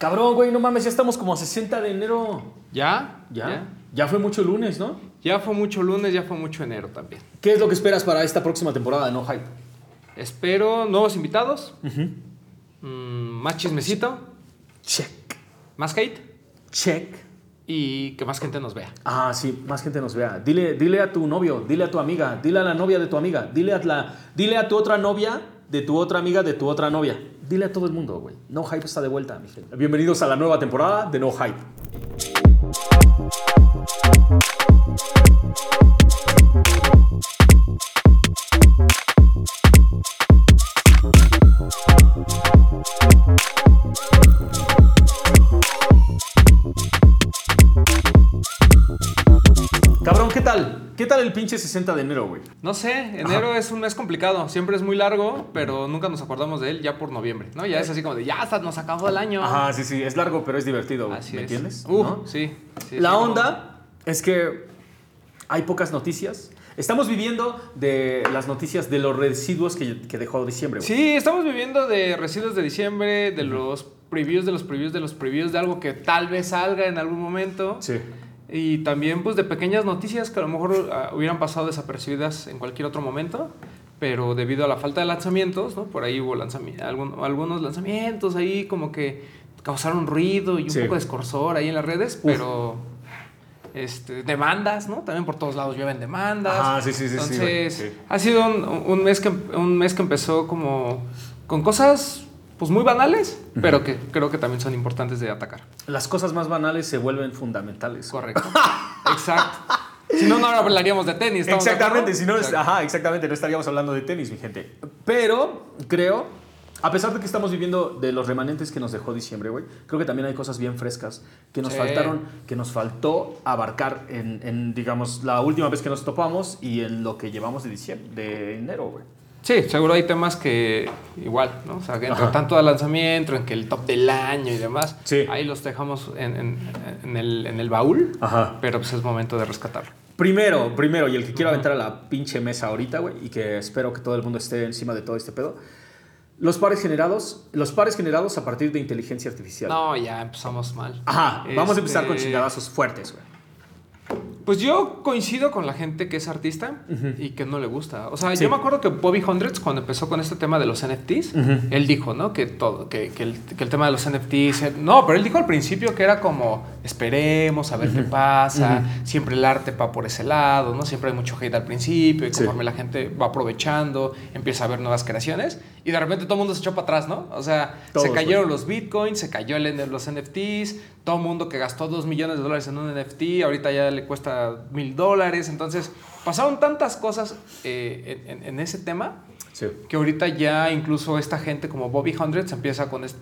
Cabrón, güey, no mames, ya estamos como a 60 de enero. ¿Ya? ¿Ya? Ya, fue mucho lunes, ¿no? Ya fue mucho lunes, ya fue mucho enero también. ¿Qué es lo que esperas para esta próxima temporada de No Hype? Espero nuevos invitados, mm, más chismecito, Check. más hate Check. y que más gente nos vea. Ah, sí, más gente nos vea. Dile, dile a tu novio, dile a tu amiga, dile a la novia de tu amiga, dile a, la, dile a tu otra novia de tu otra amiga de tu otra novia. Dile a todo el mundo, güey. No Hype está de vuelta, mi gente. Bienvenidos a la nueva temporada de No Hype. Tal el pinche 60 de enero, güey? No sé, enero es un mes complicado, siempre es muy largo, pero nunca nos acordamos de él ya por noviembre, ¿no? Ya es así como de, ya hasta nos acabó el año. Ajá, sí, sí, es largo, pero es divertido, güey. ¿Me es. entiendes? Uh, ¿No? sí, sí, La sí, como- onda es que hay pocas noticias. Estamos viviendo de las noticias de los residuos que, que dejó diciembre, güey. Sí, estamos viviendo de residuos de diciembre, de los previews, de los previews, de los previews, de algo que tal vez salga en algún momento. Sí. Y también pues de pequeñas noticias que a lo mejor ah, hubieran pasado desapercibidas en cualquier otro momento, pero debido a la falta de lanzamientos, ¿no? Por ahí hubo lanzami- algún- algunos lanzamientos ahí como que causaron ruido y un Sí. poco de escorsor ahí en las redes, pero este, demandas, ¿no? También por todos lados llueven demandas. Ajá, sí, sí, sí, Entonces, sí. ha sido un, un mes que, un mes que empezó como con cosas pues muy banales, pero que creo que también son importantes de atacar. Las cosas más banales se vuelven fundamentales. Correcto. Exacto. Si no, no hablaríamos de tenis. ¿estamos de Exactamente, acuerdo? si no, ajá, exactamente, no estaríamos hablando de tenis, mi gente. Pero creo, a pesar de que estamos viviendo de los remanentes que nos dejó diciembre, güey, creo que también hay cosas bien frescas que nos Sí. faltaron, que nos faltó abarcar en, en, digamos, la última vez que nos topamos y en lo que llevamos de diciembre, de enero, güey. Sí, seguro hay temas que igual, ¿no? O sea, que entre Ajá. tanto de lanzamiento, en que el top del año y demás, Sí. ahí los dejamos en, en- en el, en el baúl, Ajá. pero pues es momento de rescatarlo. Primero, primero, y el que quiero aventar a la pinche mesa ahorita, güey, y que espero que todo el mundo esté encima de todo este pedo. Los pares generados, los pares generados a partir de inteligencia artificial. No, ya empezamos mal. Ajá, vamos a empezar con Este, chingadazos fuertes, güey. Pues yo coincido con la gente que es artista y que no le gusta. O sea, Sí. yo me acuerdo que Bobby Hundreds, cuando empezó con este tema de los NFTs, él dijo, ¿no? Que todo, que, que el, que el tema de los NFTs. eh, No, pero él dijo al principio que era como, esperemos a ver qué pasa. Siempre el arte va por ese lado, ¿no? Siempre hay mucho hate al principio y Sí. conforme la gente va aprovechando, empieza a ver nuevas creaciones y de repente todo el mundo se echó para atrás, ¿no? O sea, Todos, se cayeron los bitcoins, se cayó el, los NFTs, todo mundo que gastó 2 millones de dólares en un NFT, ahorita ya le cuesta mil dólares. Entonces, pasaron tantas cosas eh, en, en- ese tema Sí. que ahorita ya incluso esta gente como Bobby Hundreds empieza con esto.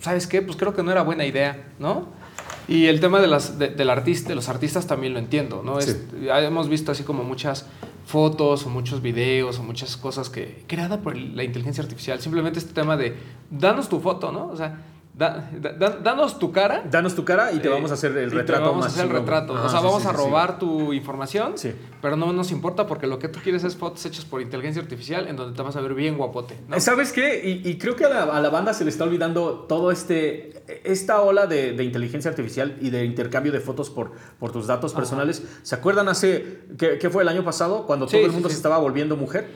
¿Sabes qué? Pues creo que no era buena idea, ¿no? Y el tema de, las, de, del artista, de los artistas también lo entiendo, ¿no? Es- ya hemos visto así como muchas fotos o muchos videos o muchas cosas que creada por la inteligencia artificial. Simplemente este tema de danos tu foto, ¿no? O sea, da- da- da- danos tu cara Danos tu cara y te eh, vamos a hacer el te retrato vamos a hacer el retrato. O sea, sí, vamos sí, a sí. robar tu información, Sí. pero no nos importa porque lo que tú quieres es fotos hechas por inteligencia artificial en donde te vas a ver bien guapote. ¿no? ¿Sabes qué? Y, y creo que a la, a la banda se le está olvidando todo este esta ola de, de inteligencia artificial y de intercambio de fotos por, por tus datos personales. ¿Se acuerdan hace qué, fue el año pasado cuando todo el mundo se estaba volviendo mujer?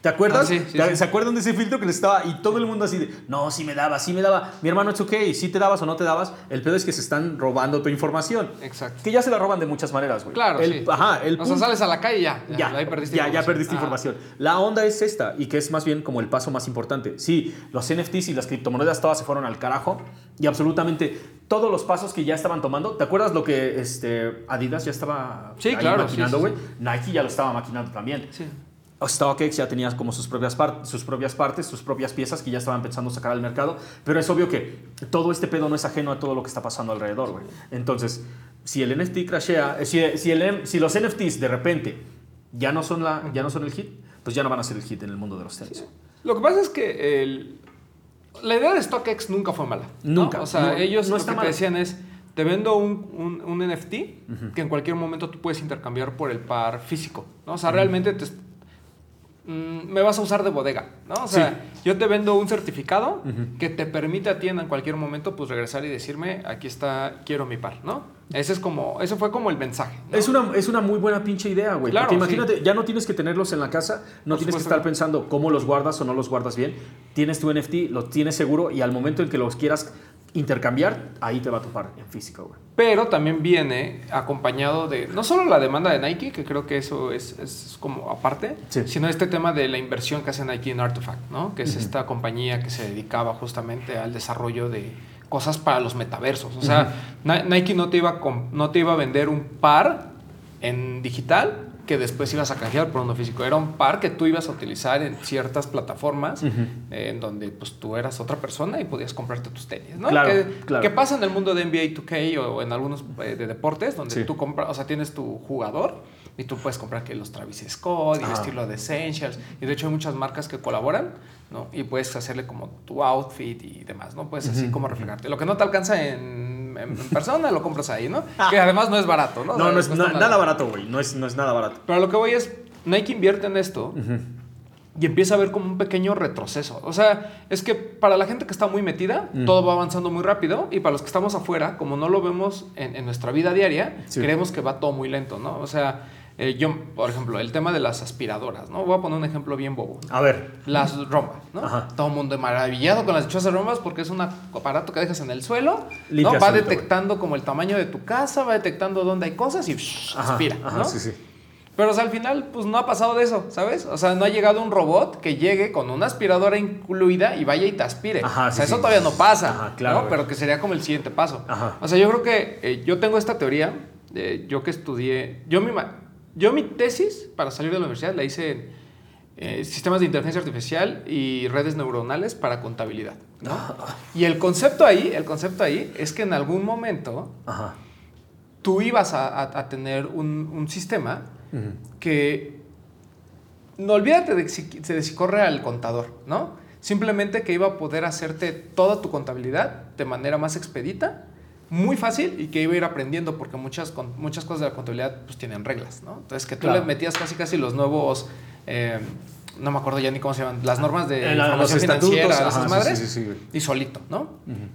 ¿Te acuerdas? Ah, sí, sí, ¿Te- sí. ¿Se acuerdan de ese filtro que le estaba y todo el mundo así de, no, sí me daba, sí me daba. Mi hermano, es ok, sí te dabas o no te dabas. El pedo es que se están robando tu información. Exacto. Que ya se la roban de muchas maneras, güey. Claro, el, sí. Ajá, el o sea, punto- sales a la calle y ya. Ya, ya, ahí perdiste ya, ya información. perdiste Ajá. información. La onda es esta y que es más bien como el paso más importante. Sí, los NFTs y las criptomonedas todas se fueron al carajo y absolutamente todos los pasos que ya estaban tomando. ¿Te acuerdas lo que este, Adidas ya estaba Sí, ahí claro, maquinando, güey? sí, Nike ya lo estaba maquinando también. Sí. StockX ya tenía como sus propias, sus propias partes, sus propias piezas que ya estaban pensando sacar al mercado, pero es obvio que todo este pedo no es ajeno a todo lo que está pasando alrededor, güey. Entonces, si el NFT crashea, eh, si, si, el, M- si los NFTs de repente ya no, son la, ya no son el hit, pues ya no van a ser el hit en el mundo de los tenis. Lo que pasa es que el- la idea de StockX nunca fue mala. ¿no? Nunca. O sea, No- ellos no lo que te decían es, te vendo un, un- un NFT que en cualquier momento tú puedes intercambiar por el par físico. ¿no? O sea, realmente te- mm, me vas a usar de bodega, ¿no? O sea, yo te vendo un certificado que te permite a ti en cualquier momento pues regresar y decirme, aquí está, quiero mi par, ¿no? Ese es como, eso fue como el mensaje. ¿no? Es, una, es una muy buena pinche idea, güey. Claro, porque imagínate, ya no tienes que tenerlos en la casa, no Por tienes que estar pensando cómo los guardas o no los guardas bien. Tienes tu NFT, lo tienes seguro y al momento en que los quieras intercambiar, ahí te va a topar en físico, güey. Pero también viene acompañado de no solo la demanda de Nike, que creo que eso es, es como aparte, Sí. sino este tema de la inversión que hace Nike en Artifact, ¿no? que es esta compañía que se dedicaba justamente al desarrollo de cosas para los metaversos. O sea, Ni- Nike no te, iba a no te iba a vender un par en digital que después ibas a canjear por uno físico. Era un par que tú ibas a utilizar en ciertas plataformas eh, en donde pues tú eras otra persona y podías comprarte tus tenis, ¿no? Claro, que, claro. que pasa en el mundo de NBA 2K o en algunos eh, de deportes donde Sí. tú compras, o sea, tienes tu jugador y tú puedes comprar que los Travis Scott y Ajá. vestirlo de Essentials y de hecho hay muchas marcas que colaboran, ¿no? Y puedes hacerle como tu outfit y demás, ¿no? Puedes así como reflejarte. Lo que no te alcanza en, en persona lo compras ahí, ¿no? Que además no es barato, ¿no? O No, sea, no es na- nada barato, güey. No es, no es nada barato. pero lo que voy es, Nike invierte en esto y empieza a ver como un pequeño retroceso. O sea, es que para la gente que está muy metida, todo va avanzando muy rápido y para los que estamos afuera, como no lo vemos en, en nuestra vida diaria, Sí. creemos que va todo muy lento, ¿no? O sea, eh, yo, por ejemplo, el tema de las aspiradoras, ¿no? Voy a poner un ejemplo bien bobo. A ver. Las rombas, ¿no? Ajá. Todo el mundo maravillado con las dichosas rombas porque es un aparato que dejas en el suelo, Limpia ¿no? Va detectando como el tamaño de tu casa, va detectando dónde hay cosas y Ajá, aspira, ajá, ¿no? sí, sí. Pero o sea, al final, pues no ha pasado de eso, ¿sabes? O sea, no ha llegado un robot que llegue con una aspiradora incluida y vaya y te aspire. Ajá, o sea, sí, eso sí. todavía no pasa, Ajá, claro. Pero que sería como el siguiente paso. Ajá. O sea, yo creo que eh, yo tengo esta teoría, eh, yo que estudié, yo ma- yo mi tesis para salir de la universidad la hice en eh, sistemas de inteligencia artificial y redes neuronales para contabilidad, ¿no? Y el concepto ahí, el concepto ahí es que en algún momento Ajá. tú ibas a, a- a tener un, un sistema que no olvídate de si, de si corre al contador, ¿no? Simplemente que iba a poder hacerte toda tu contabilidad de manera más expedita, muy fácil y que iba a ir aprendiendo porque muchas, con- muchas cosas de la contabilidad pues tienen reglas, ¿no? Entonces que tú Claro. le metías casi casi los nuevos, eh, no me acuerdo ya ni cómo se llaman, las normas de Eh, la- información financiera, ajá, esas madres, sí, sí, sí, y solito, ¿no?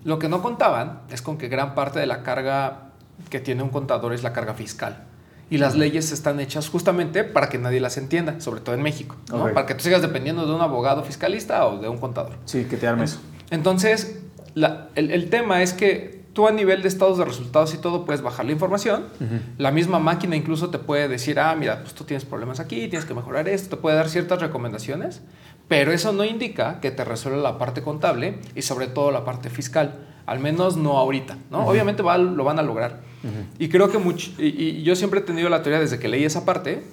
Lo que no contaban es con que gran parte de la carga que tiene un contador es la carga fiscal. Y las leyes están hechas justamente para que nadie las entienda, sobre todo en México, ¿no? Ok. Para que tú sigas dependiendo de un abogado fiscalista o de un contador. Sí, que te armes. Entonces, la- el, el tema es que tú a nivel de estados de resultados y todo puedes bajar la información. La misma máquina incluso te puede decir, ah, mira, pues tú tienes problemas aquí, tienes que mejorar esto, te puede dar ciertas recomendaciones, pero eso no indica que te resuelva la parte contable y sobre todo la parte fiscal. Al menos no ahorita, ¿no? Obviamente va- lo van a lograr. Y creo que mucho, y, y yo siempre he tenido la teoría desde que leí esa parte,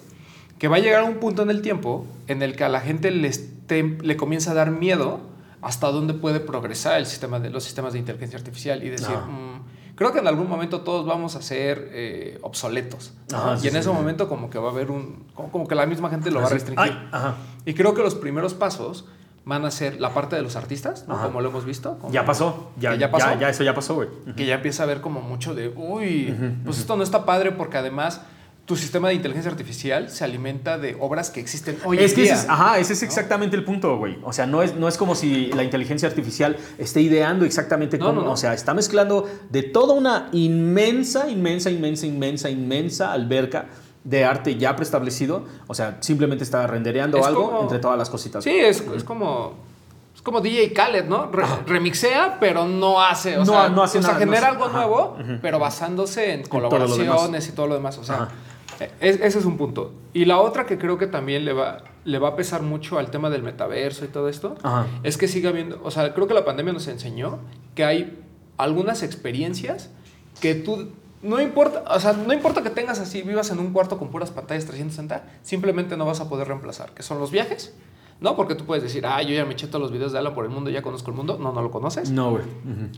que va a llegar un punto en el tiempo en el que a la gente le, esté- le comienza a dar miedo hasta dónde puede progresar el sistema de, los sistemas de inteligencia artificial y decir, Ah. "Mm, creo que en algún momento todos vamos a ser eh, obsoletos. ¿no? Ajá, y sí, en ese sí. momento como que va a haber un, como, como que la misma gente lo va a Así. restringir. Ay, ajá. Y creo que los primeros pasos van a ser la parte de los artistas, ¿no? Como lo hemos visto. como- Ya pasó. Ya, ya pasó. Ya, ya eso ya pasó, güey. que ya empieza a ver como mucho de, uy, pues esto no está padre porque además tu sistema de inteligencia artificial se alimenta de obras que existen hoy es en que día. ese es, ajá, ese es exactamente el punto, güey. O sea, no es, no es como si la inteligencia artificial esté ideando exactamente No, cómo. no. O sea, está mezclando de toda una inmensa, inmensa, inmensa, inmensa, inmensa alberca de arte ya preestablecido. O sea, simplemente está rendereando Es algo como- entre todas las cositas. Sí, es, es como... Es como DJ Khaled, ¿no? Re- remixea, pero no hace, o No- sea, no hace o sea, genera no algo nuevo, ajá, pero basándose en colaboraciones y todo lo demás. O sea. Es- ese es un punto. Y la otra que creo que también le va, le va a pesar mucho al tema del metaverso y todo esto, Ajá. es que siga habiendo, o sea, creo que la pandemia nos enseñó que hay algunas experiencias que tú, no importa, o sea, no importa que tengas así, vivas en un cuarto con puras pantallas 360, simplemente no vas a poder reemplazar, que son los viajes, ¿no? Porque tú puedes decir, ah, yo ya me eché todos los videos de Alan por el mundo, ya conozco el mundo, no, no lo conoces. No, güey.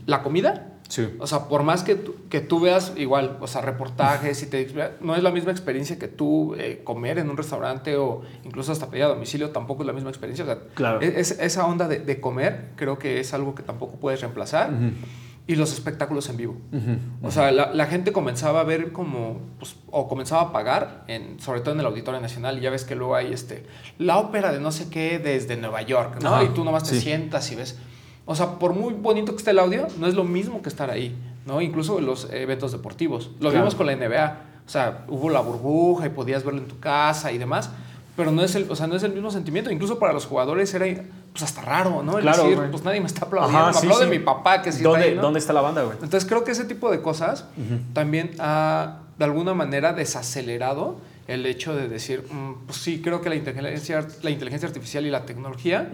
La comida, Sí. o sea, por más que tú, que tú veas igual, o sea, reportajes y te no es la misma experiencia que tú eh, comer en un restaurante o incluso hasta pedir a domicilio, tampoco es la misma experiencia. O sea, Claro. es- es- esa onda de, de comer creo que es algo que tampoco puedes reemplazar. Y los espectáculos en vivo. O sea, la, la, gente comenzaba a ver como, pues, o comenzaba a pagar, en, sobre todo en el Auditorio Nacional, y ya ves que luego hay este, la ópera de no sé qué desde Nueva York, ¿no? y tú nomás te sientas y ves. O sea, por muy bonito que esté el audio, no es lo mismo que estar ahí, ¿no? Incluso los eventos deportivos. Lo vimos con la NBA. O sea, hubo la burbuja y podías verlo en tu casa y demás pero no es el, o sea, no es el mismo sentimiento. Incluso para los jugadores era pues hasta raro, ¿no? El claro, decir, pues nadie me está aplaudiendo. me aplaude mi papá que sí ¿Dónde, está ¿Dónde está la banda, güey? Entonces creo que ese tipo de cosas también ha de alguna manera desacelerado el hecho de decir, mm, pues sí, creo que la inteligencia, la inteligencia artificial y la tecnología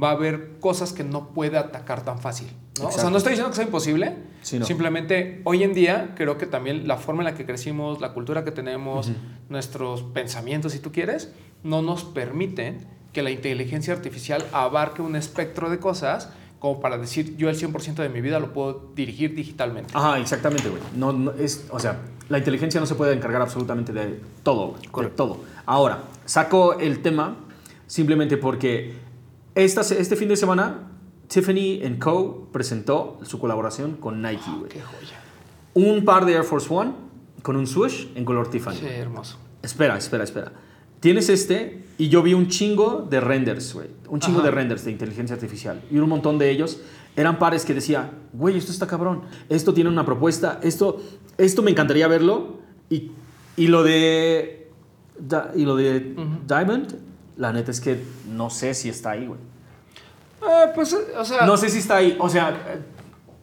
va a haber cosas que no puede atacar tan fácil. ¿no? O sea, no estoy diciendo que sea imposible, simplemente hoy en día creo que también la forma en la que crecimos, la cultura que tenemos, nuestros pensamientos, si tú quieres, no nos permiten que la inteligencia artificial abarque un espectro de cosas como para decir yo el 100% de mi vida lo puedo dirigir digitalmente. Ajá, exactamente, güey. No, es, o sea, la inteligencia no se puede encargar absolutamente de todo, güey. todo. Ahora, saco el tema simplemente porque esta, este fin de semana Tiffany Co. presentó su colaboración con Nike, güey. qué joya. Un par de Air Force One con un swoosh en color Tiffany. Sí, hermoso. Espera, espera, espera. Tienes este y yo vi un chingo de renders, güey. Un chingo de renders de inteligencia artificial. Y un montón de ellos eran pares que decía, güey, esto está cabrón. Esto tiene una propuesta. Esto, esto me encantaría verlo. Y, y lo de, y lo de Diamond, la neta es que no sé si está ahí, güey. Eh, pues, o sea... No sé si está ahí. O sea,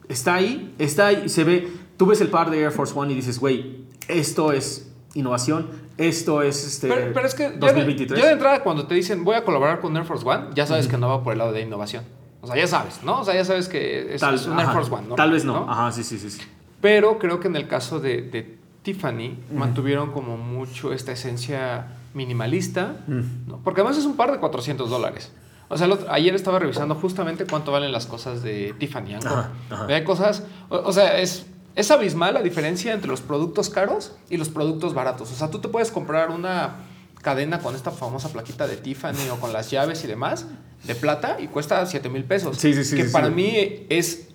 está ahí, está ahí. Se ve, tú ves el par de Air Force One y dices, güey, esto es innovación, esto es este pero, es que 2023. Ya de, entrada cuando te dicen voy a colaborar con Air Force One, ya sabes que no va por el lado de innovación. O sea, ya sabes, ¿no? O sea, ya sabes que es, un Air Force One, ¿no? Tal vez no. Ajá, sí, sí, sí, Pero creo que en el caso de, Tiffany mantuvieron como mucho esta esencia minimalista, ¿no? porque además es un par de 400 dólares. O sea, ayer estaba revisando justamente cuánto valen las cosas de Tiffany. Ajá, Hay cosas, o sea, es es abismal la diferencia entre los productos caros y los productos baratos. O sea, tú te puedes comprar una cadena con esta famosa plaquita de Tiffany o con las llaves y demás de plata y cuesta 7 mil pesos. Sí, sí, sí. Que para mí es.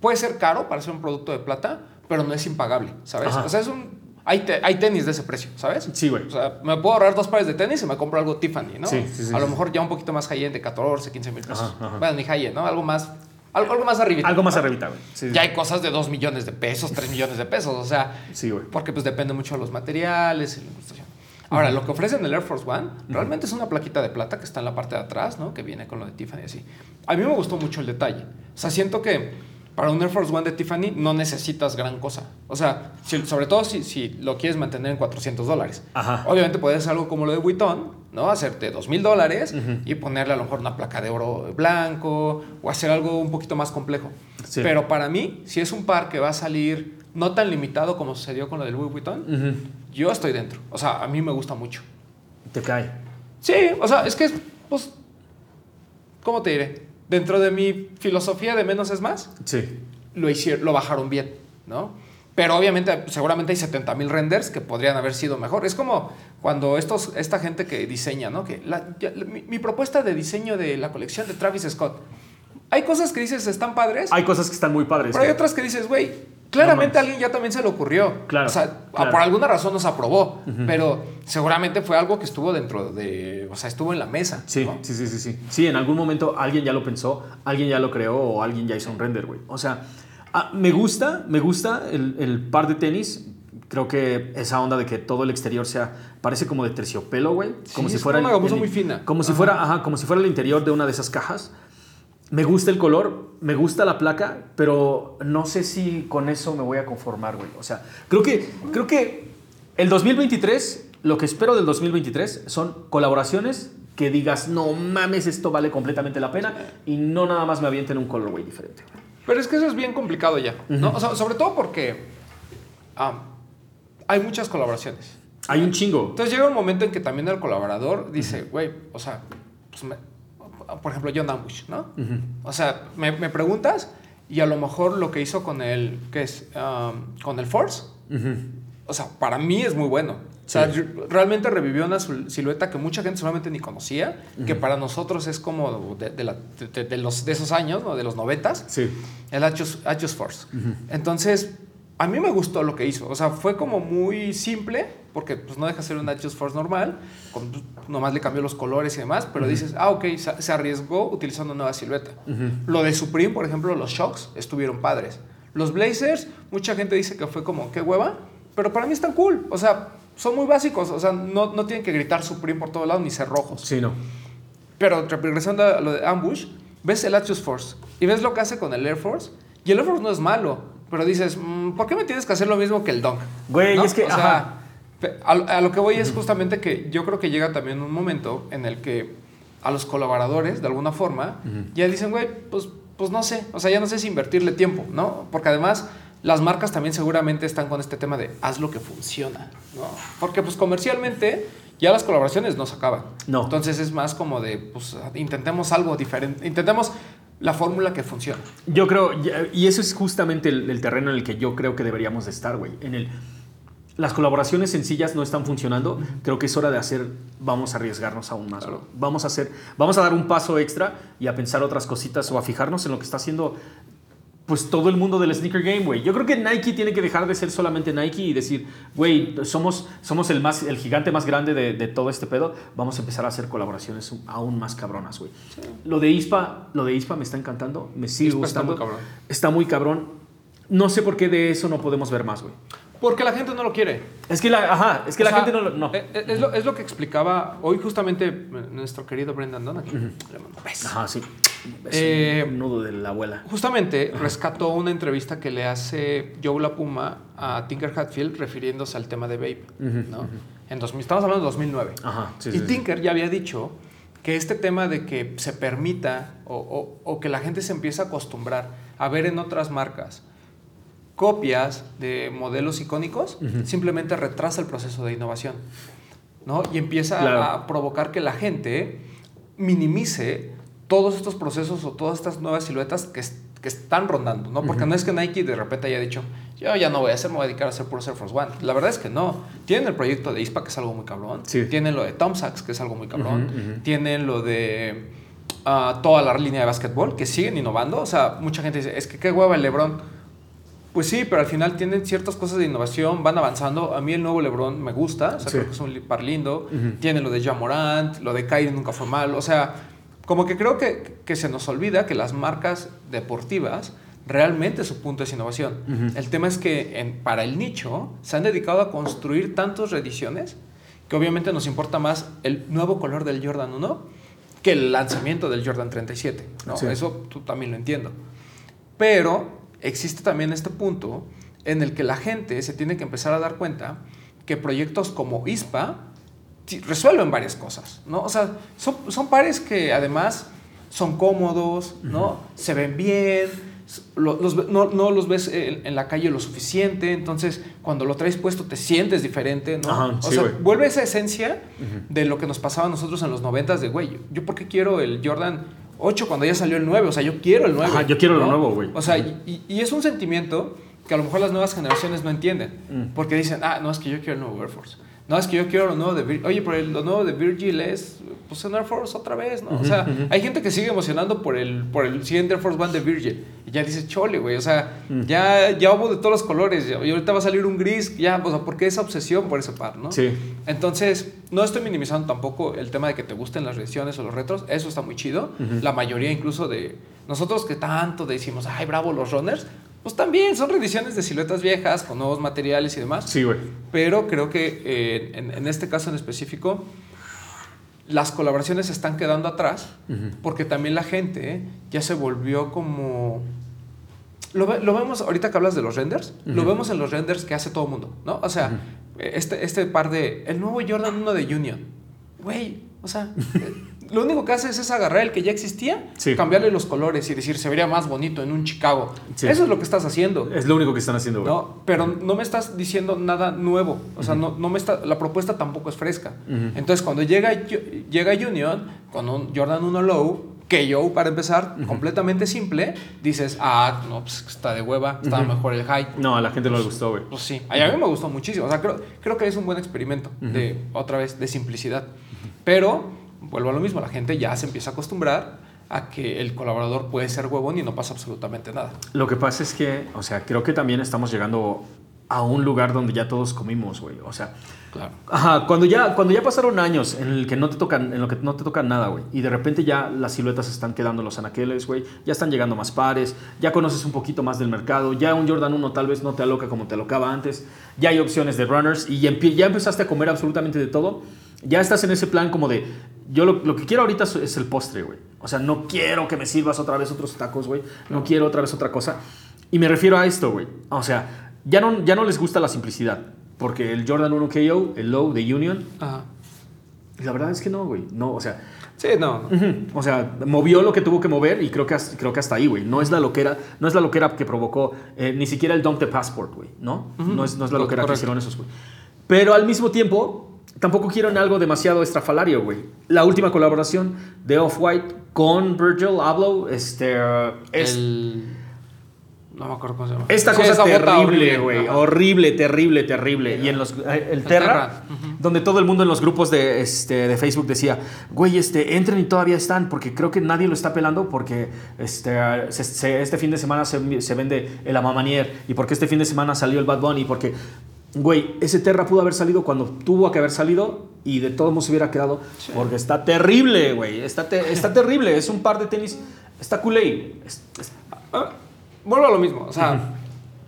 Puede ser caro para ser un producto de plata, pero no es impagable, ¿sabes? O sea, es un. Hay, hay, tenis de ese precio, ¿sabes? Sí, güey. O sea, me puedo ahorrar dos pares de tenis y me compro algo Tiffany, ¿no? Sí, sí, sí. A lo mejor ya un poquito más high-end de 14, 15 mil pesos. Bueno, ni high-end, ¿no? Algo más algo, más arribita. Algo más arribita, güey. ya hay cosas de 2 millones de pesos, 3 millones de pesos, o sea. Sí, güey. Porque pues depende mucho de los materiales y la ilustración. Ahora, lo que ofrecen el Air Force One realmente es una plaquita de plata que está en la parte de atrás, ¿no? Que viene con lo de Tiffany así. A mí me gustó mucho el detalle. O sea, siento que para un Air Force One de Tiffany no necesitas gran cosa. O sea, sobre todo si, si, lo quieres mantener en 400 dólares. Obviamente puedes hacer algo como lo de Vuitton, ¿no? Hacerte 2 mil dólares y ponerle a lo mejor una placa de oro blanco o hacer algo un poquito más complejo. Pero para mí, si es un par que va a salir no tan limitado como sucedió con lo del Louis Vuitton, yo estoy dentro. O sea, a mí me gusta mucho. ¿Te cae? Sí, o sea, es que, pues, ¿cómo te diré? dentro de mi filosofía de menos es más, sí. lo, hicieron, lo bajaron bien, ¿no? Pero obviamente, seguramente hay 70 mil renders que podrían haber sido mejor. Es como cuando estos, esta gente que diseña, ¿no? Que mi, propuesta de diseño de la colección de Travis Scott. Hay cosas que dices están padres. Hay cosas que están muy padres. Pero hay otras que dices, güey, Claramente a alguien ya también se le ocurrió. Claro. O sea, por alguna razón nos aprobó, pero seguramente fue algo que estuvo dentro de, o sea, estuvo en la mesa. Sí, sí, sí, sí, sí. Sí, en algún momento alguien ya lo pensó, alguien ya lo creó o alguien ya hizo un render, güey. O sea, ah, me gusta, me gusta el, el, par de tenis. Creo que esa onda de que todo el exterior sea, parece como de terciopelo, güey. Como si fuera... Una muy fina. Como si fuera, ajá, como si fuera el interior de una de esas cajas me gusta el color, me gusta la placa, pero no sé si con eso me voy a conformar, güey. O sea, creo que, creo que el 2023, lo que espero del 2023 son colaboraciones que digas, no mames, esto vale completamente la pena y no nada más me avienten un color, güey, diferente. Pero es que eso es bien complicado ya, ¿no? o sea, sobre todo porque ah, hay muchas colaboraciones. Hay un chingo. Entonces llega un momento en que también el colaborador dice, güey, o sea, pues me, por ejemplo, John Ambush, ¿no? O sea, me, preguntas y a lo mejor lo que hizo con el, ¿qué es? Um, con el Force, o sea, para mí es muy bueno. O sea, realmente revivió una silueta que mucha gente solamente ni conocía, que para nosotros es como de, de, los, de esos años, ¿no? de los noventas, sí. el Achios Force. Entonces, a mí me gustó lo que hizo. O sea, fue como muy simple, porque pues, no deja de ser un Achios Force normal, con, nomás le cambió los colores y demás, pero dices, ah, ok, se, arriesgó utilizando nueva silueta. Lo de Supreme, por ejemplo, los shocks estuvieron padres. Los Blazers, mucha gente dice que fue como, qué hueva, pero para mí están cool. O sea, son muy básicos. O sea, no, no tienen que gritar Supreme por todos lados ni ser rojos. Sí, no. Pero regresando a lo de Ambush, ves el Achios Force y ves lo que hace con el Air Force. Y el Air Force no es malo, pero dices, mm, ¿por qué me tienes que hacer lo mismo que el Dunk? Güey, es que. O sea, a, lo que voy es justamente que yo creo que llega también un momento en el que a los colaboradores, de alguna forma, ya dicen, güey, pues, pues no sé. O sea, ya no sé si invertirle tiempo, ¿no? Porque además las marcas también seguramente están con este tema de haz lo que funciona, ¿no? Porque pues comercialmente ya las colaboraciones no se acaban. No. Entonces es más como de, pues intentemos algo diferente, intentemos la fórmula que funciona. Yo creo, y eso es justamente el, terreno en el que yo creo que deberíamos de estar, güey. En el, las colaboraciones sencillas no están funcionando, creo que es hora de hacer, vamos a arriesgarnos aún más. Vamos a hacer, vamos a dar un paso extra y a pensar otras cositas o a fijarnos en lo que está haciendo pues todo el mundo del sneaker game, güey. Yo creo que Nike tiene que dejar de ser solamente Nike y decir, güey, somos, somos el, más, el gigante más grande de, todo este pedo. Vamos a empezar a hacer colaboraciones aún más cabronas, güey. Lo de ISPA, lo de ISPA me está encantando, me sigue gustando. Está muy cabrón. Está muy cabrón. No sé por qué de eso no podemos ver más, güey. Porque la gente no lo quiere. Es que la, ajá, es que la gente no lo. No. Eh, eh, es, lo, es, lo, que explicaba hoy justamente nuestro querido Brendan Donat. Ajá, sí. Eh, un nudo de la abuela. Justamente rescató una entrevista que le hace Joe La Puma a Tinker Hatfield refiriéndose al tema de. ¿no? en estamos hablando de 2009. Ajá, sí, y Tinker ya había dicho que este tema de que se permita o, o, o que la gente se empiece a acostumbrar a ver en otras marcas copias de modelos icónicos, simplemente retrasa el proceso de innovación. ¿no? Y empieza a provocar que la gente minimice todos estos procesos o todas estas nuevas siluetas que, que están rondando, ¿no? Porque no es que Nike de repente haya dicho, yo ya no voy a hacer, me voy a dedicar a hacer puro Air Force One. La verdad es que no. Tienen el proyecto de ISPA, que es algo muy cabrón. Tienen lo de Tom Sachs, que es algo muy cabrón. Tienen lo de ah, toda la línea de básquetbol, que siguen innovando. O sea, mucha gente dice, es que qué hueva el LeBron pues sí, pero al final tienen ciertas cosas de innovación, van avanzando. A mí el nuevo LeBron me gusta, o sea, creo que es un par lindo. Tiene lo de Jamorant, lo de Kyrie nunca fue mal. O sea, como que creo que, que, se nos olvida que las marcas deportivas realmente su punto es innovación. El tema es que en, para el nicho se han dedicado a construir tantas reediciones que obviamente nos importa más el nuevo color del Jordan 1 que el lanzamiento del Jordan 37. ¿no? Eso tú también lo entiendo. Pero existe también este punto en el que la gente se tiene que empezar a dar cuenta que proyectos como ISPA resuelven varias cosas, ¿no? O sea, son, pares que además son cómodos, ¿no? Se ven bien, los, no, los ves en, la calle lo suficiente, entonces cuando lo traes puesto te sientes diferente, ¿no? o sea, vuelve esa esencia de lo que nos pasaba a nosotros en los noventas de, güey, yo por qué quiero el Jordan 8 cuando ya salió el 9. O sea, yo quiero el 9. Ajá, yo quiero lo nuevo, güey. O sea, y, es un sentimiento que a lo mejor las nuevas generaciones no entienden. Mm. Porque dicen, ah, no, es que yo quiero el nuevo Air Force. No, es que yo quiero lo nuevo de Virgil. Oye, pero lo nuevo de Virgil es, pues, en Air Force otra vez, ¿no? o sea, hay gente que sigue emocionando por el, por el siguiente Air Force One de Virgil. Y ya dice, chole, güey. O sea, mm. ya, ya hubo de todos los colores. Y ahorita va a salir un gris. Ya, o sea, ¿por qué esa obsesión por ese par, no? Sí. Entonces, no estoy minimizando tampoco el tema de que te gusten las reediciones o los retros. Eso está muy chido. La mayoría incluso de... Nosotros que tanto decimos, ay, bravo los runners, pues también son reediciones de siluetas viejas con nuevos materiales y demás. Sí, güey. Pero creo que eh, en, este caso en específico, las colaboraciones se están quedando atrás porque también la gente ya se volvió como... Lo, vemos ahorita que hablas de los renders, lo vemos en los renders que hace todo el mundo, ¿no? O sea, este, este par de... El nuevo Jordan 1 de Union. Güey, o sea... lo único que hace es agarrar el que ya existía, cambiarle los colores y decir se vería más bonito en un Chicago. Eso es lo que estás haciendo. Es lo único que están haciendo, güey. No, pero no me estás diciendo nada nuevo. O sea, no, no, me está, la propuesta tampoco es fresca. Entonces, cuando llega, llega Union con un Jordan 1 Low, KO para empezar, completamente simple, dices, ah, no, pues está de hueva, estaba mejor el high. No, a la gente no le gustó, güey. Pues sí, a mí me gustó muchísimo. O sea, creo, creo que es un buen experimento de, otra vez, de simplicidad. Pero, vuelvo a lo mismo, la gente ya se empieza a acostumbrar a que el colaborador puede ser huevón y no pasa absolutamente nada. Lo que pasa es que, o sea, creo que también estamos llegando a un lugar donde ya todos comimos, güey. O sea, Claro. Ajá, cuando ya, cuando ya pasaron años en el que no te tocan, en lo que no te tocan nada, güey. Y de repente ya las siluetas están quedando en los anaqueles, güey. Ya están llegando más pares, ya conoces un poquito más del mercado. Ya un Jordan 1 tal vez no te aloca como te alocaba antes. Ya hay opciones de runners y ya empezaste a comer absolutamente de todo. Ya estás en ese plan como de, yo lo, lo que quiero ahorita es- el postre, güey. O sea, no quiero que me sirvas otra vez otros tacos, güey. No quiero otra vez otra cosa. Y me refiero a esto, güey. O sea, ya no, ya no les gusta la simplicidad. Porque el Jordan 1 KO, el Low de Union, Ajá. la verdad es que no, güey. No, o sea, Sí, no. no. ujú, o sea, movió lo que tuvo que mover y creo que, creo que hasta ahí, güey. No es la loquera, no es la loquera que provocó eh, ni siquiera el Dump the Passport, güey, ¿no? no, es, no es la loquera que correcto. hicieron esos, güey. Pero al mismo tiempo, tampoco quieren algo demasiado estrafalario, güey. La última colaboración de Off-White con Virgil Abloh, este, es... El... No me acuerdo cómo se llama. Esta Sí, cosa bota terrible, horrible, güey. Horrible, terrible, terrible. Y en los, eh, el Terra, donde todo el mundo en los grupos de, este, de Facebook decía, güey, este, entren y todavía están, porque creo que nadie lo está pelando, porque este, se- se- este fin de semana se, se vende el Amamanier, y porque este fin de semana salió el Bad Bunny, porque, güey, ese Terra pudo haber salido cuando tuvo que haber salido, y de todos modos se hubiera quedado, porque está terrible, güey. Está, te- está terrible. Es un par de tenis, está culé. Es- es- Ah, Vuelvo a lo mismo. O sea,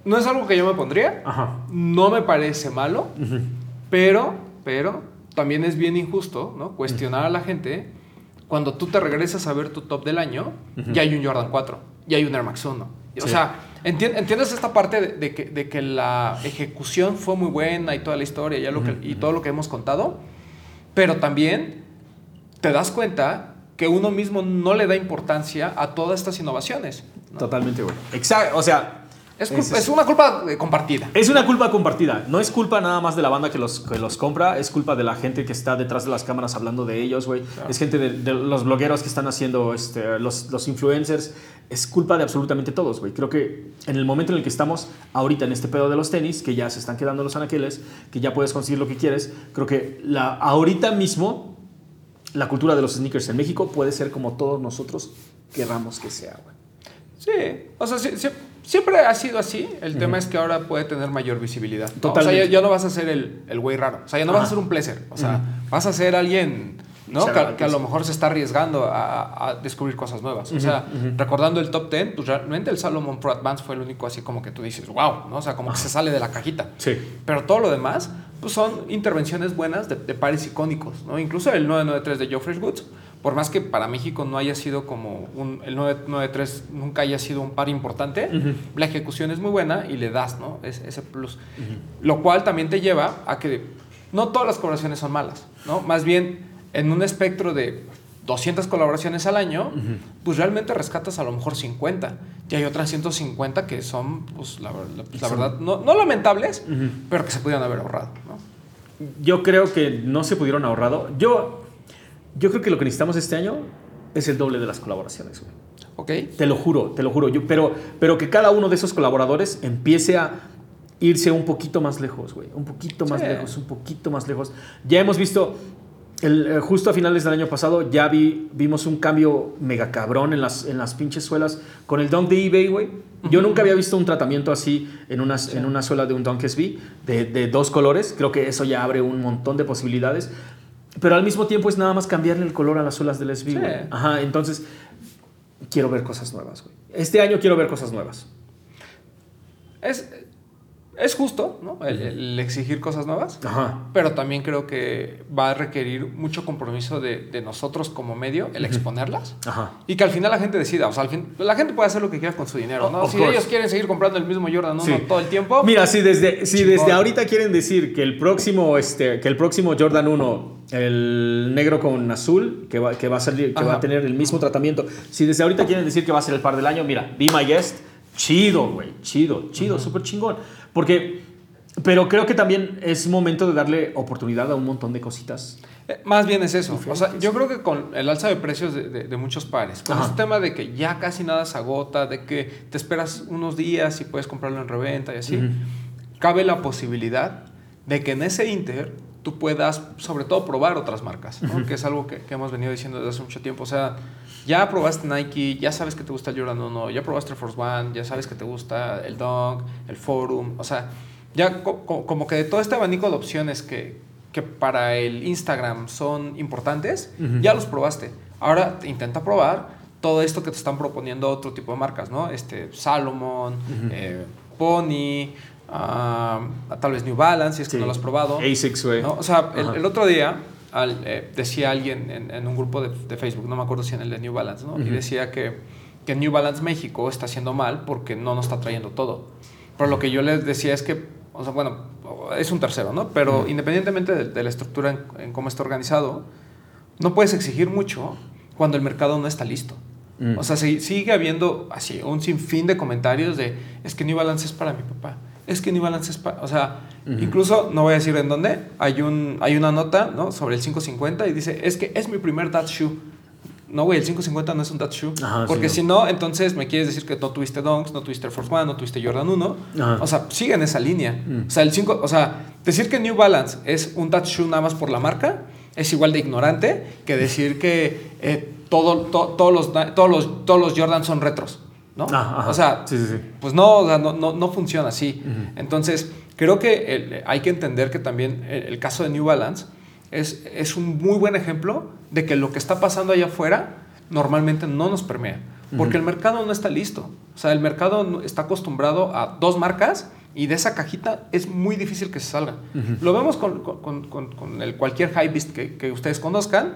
no es algo que yo me pondría. Ajá. No me parece malo. Pero, pero, también es bien injusto, ¿no? Cuestionar a la gente cuando tú te regresas a ver tu top del año, ya hay un Jordan 4, ya hay un Air Max 1. O Sí. sea, entiendes esta parte de, de que, de que la ejecución fue muy buena y toda la historia ya lo que- y todo lo que hemos contado, pero también te das cuenta que uno mismo no le da importancia a todas estas innovaciones. ¿no? Totalmente, güey. Exacto. O sea, Es, es- una culpa eh, compartida. Es una culpa compartida. No es culpa nada más de la banda que los, que los compra, es culpa de la gente que está detrás de las cámaras hablando de ellos, güey. Es gente de, de los blogueros que están haciendo, este, los, los influencers. Es culpa de absolutamente todos, güey. Creo que en el momento en el que estamos ahorita en este pedo de los tenis, que ya se están quedando los anaqueles, que ya puedes conseguir lo que quieres, creo que la, ahorita mismo la cultura de los sneakers en México puede ser como todos nosotros querramos que sea, güey. Sí, o sea, sí- sí- siempre ha sido así. El tema es que ahora puede tener mayor visibilidad. ¿no? O sea, ya, ya no vas a ser el, el güey raro. O sea, ya no vas a Ajá. ser un pleasure. O sea, vas a ser alguien ¿no? que, que a lo mejor se está arriesgando a, a descubrir cosas nuevas. O sea, recordando el top 10, pues realmente el Salomon Pro Advance fue el único así como que tú dices, wow, ¿no? O sea, como que se sale de la cajita. Sí. Pero todo lo demás, pues son intervenciones buenas de, de pares icónicos, ¿no? Incluso el 993 de Joe Fresh Goods, por más que para México no haya sido como un, el 993 nunca haya sido un par importante, la ejecución es muy buena y le das, ¿no? Es- ese plus. Lo cual también te lleva a que no todas las colaboraciones son malas, ¿no? Más bien, en un espectro de 200 colaboraciones al año, pues realmente rescatas a lo mejor 50. Y hay otras 150 que son, pues la, la- pues, la verdad, no, no lamentables, pero que se pudieran haber ahorrado, ¿no? Yo creo que no se pudieron ahorrado. Yo, yo creo que lo que necesitamos este año es el doble de las colaboraciones, güey. ¿Ok? Te lo juro, te lo juro. Yo, pero, pero que cada uno de esos colaboradores empiece a irse un poquito más lejos, güey. Un poquito más Sí. lejos, un poquito más lejos. Ya hemos visto, el, eh, justo a finales del año pasado, ya vi, vimos un cambio mega cabrón en las, en las pinches suelas con el Dunk de eBay, güey. Yo nunca había visto un tratamiento así en una, en una suela de un Dunk SB de, de dos colores. Creo que eso ya abre un montón de posibilidades. Pero al mismo tiempo es nada más cambiarle el color a las suelas del SB, Sí. Ajá, entonces quiero ver cosas nuevas, güey. Este año quiero ver cosas nuevas. Es, es justo, ¿no? El, el exigir cosas nuevas. Ajá. Pero también creo que va a requerir mucho compromiso de, de nosotros como medio, el exponerlas. Ajá. Y que al final la gente decida. O sea, al fin, la gente puede hacer lo que quiera con su dinero, ¿no? Si course. ellos quieren seguir comprando el mismo Jordan 1 Sí. todo el tiempo. Mira, si desde, si desde ahorita quieren decir que el próximo, este, que el próximo Jordan 1, el negro con azul, que va, que va a salir, que va a tener el mismo tratamiento, si desde ahorita quieren decir que va a ser el par del año, mira, Be My Guest, chido, güey, chido, chido, súper chingón. Porque Pero creo que también es momento de darle oportunidad a un montón de cositas. Eh, más bien es eso. O sea, yo creo que con el alza de precios de, de- de muchos pares, con Ajá. este tema de que ya casi nada se agota, de que te esperas unos días y puedes comprarlo en reventa y así, cabe la posibilidad de que en ese inter tú puedas, sobre todo, probar otras marcas, ¿no? que es algo que, que hemos venido diciendo desde hace mucho tiempo. O sea, ya probaste Nike, ya sabes que te gusta el Jordan 1, ya probaste el Force One, ya sabes que te gusta el Dunk, el Forum, o sea, ya co- co- como que de todo este abanico de opciones que, que para el Instagram son importantes, ya los probaste. Ahora intenta probar todo esto que te están proponiendo otro tipo de marcas, ¿no? Este, Salomon, eh, Pony, ah, tal vez New Balance, si es que no lo has probado. ASICS, güey. ¿no? O sea, el otro día al- eh, decía alguien en, en un grupo de, de Facebook, no me acuerdo si en el de New Balance, ¿no? Y decía que, que New Balance México está haciendo mal porque no nos está trayendo todo. Pero lo que yo les decía es que, o sea, bueno, es un tercero, ¿no? Pero independientemente de, de la estructura en, en cómo está organizado, no puedes exigir mucho cuando el mercado no está listo. Mm. O sea, si- sigue habiendo así un sinfín de comentarios de es que New Balance es para mi papá. Es que New Balance es. O sea, Ujú. incluso, no voy a decir en dónde, hay, un, hay una nota ¿no? sobre el 550 y dice: Es que es mi primer dad shoe. No, güey, el 550 no es un dad shoe. Ajá, sí, porque no. si no, entonces me quieres decir que no tuviste Dunks, no tuviste Air Force One, no tuviste Jordan 1. Ajá. O sea, sigue en esa línea. Mm. O sea, el 5, o sea, decir que New Balance es un dad shoe nada más por la marca es igual de ignorante que decir que eh, todo, to- todos, los, todos, los, todos los Jordan son retros. ¿No? Ah, ajá. O sea, Sí, sí, sí. pues no, o sea, no, no, no funciona así. Entonces, creo que el- hay que entender que también el, el caso de New Balance es, es un muy buen ejemplo de que lo que está pasando allá afuera normalmente no nos permea. Porque el mercado no está listo. O sea, el mercado está acostumbrado a dos marcas y de esa cajita es muy difícil que se salga. Lo vemos con, con- con- el cualquier hypebeast que, que ustedes conozcan.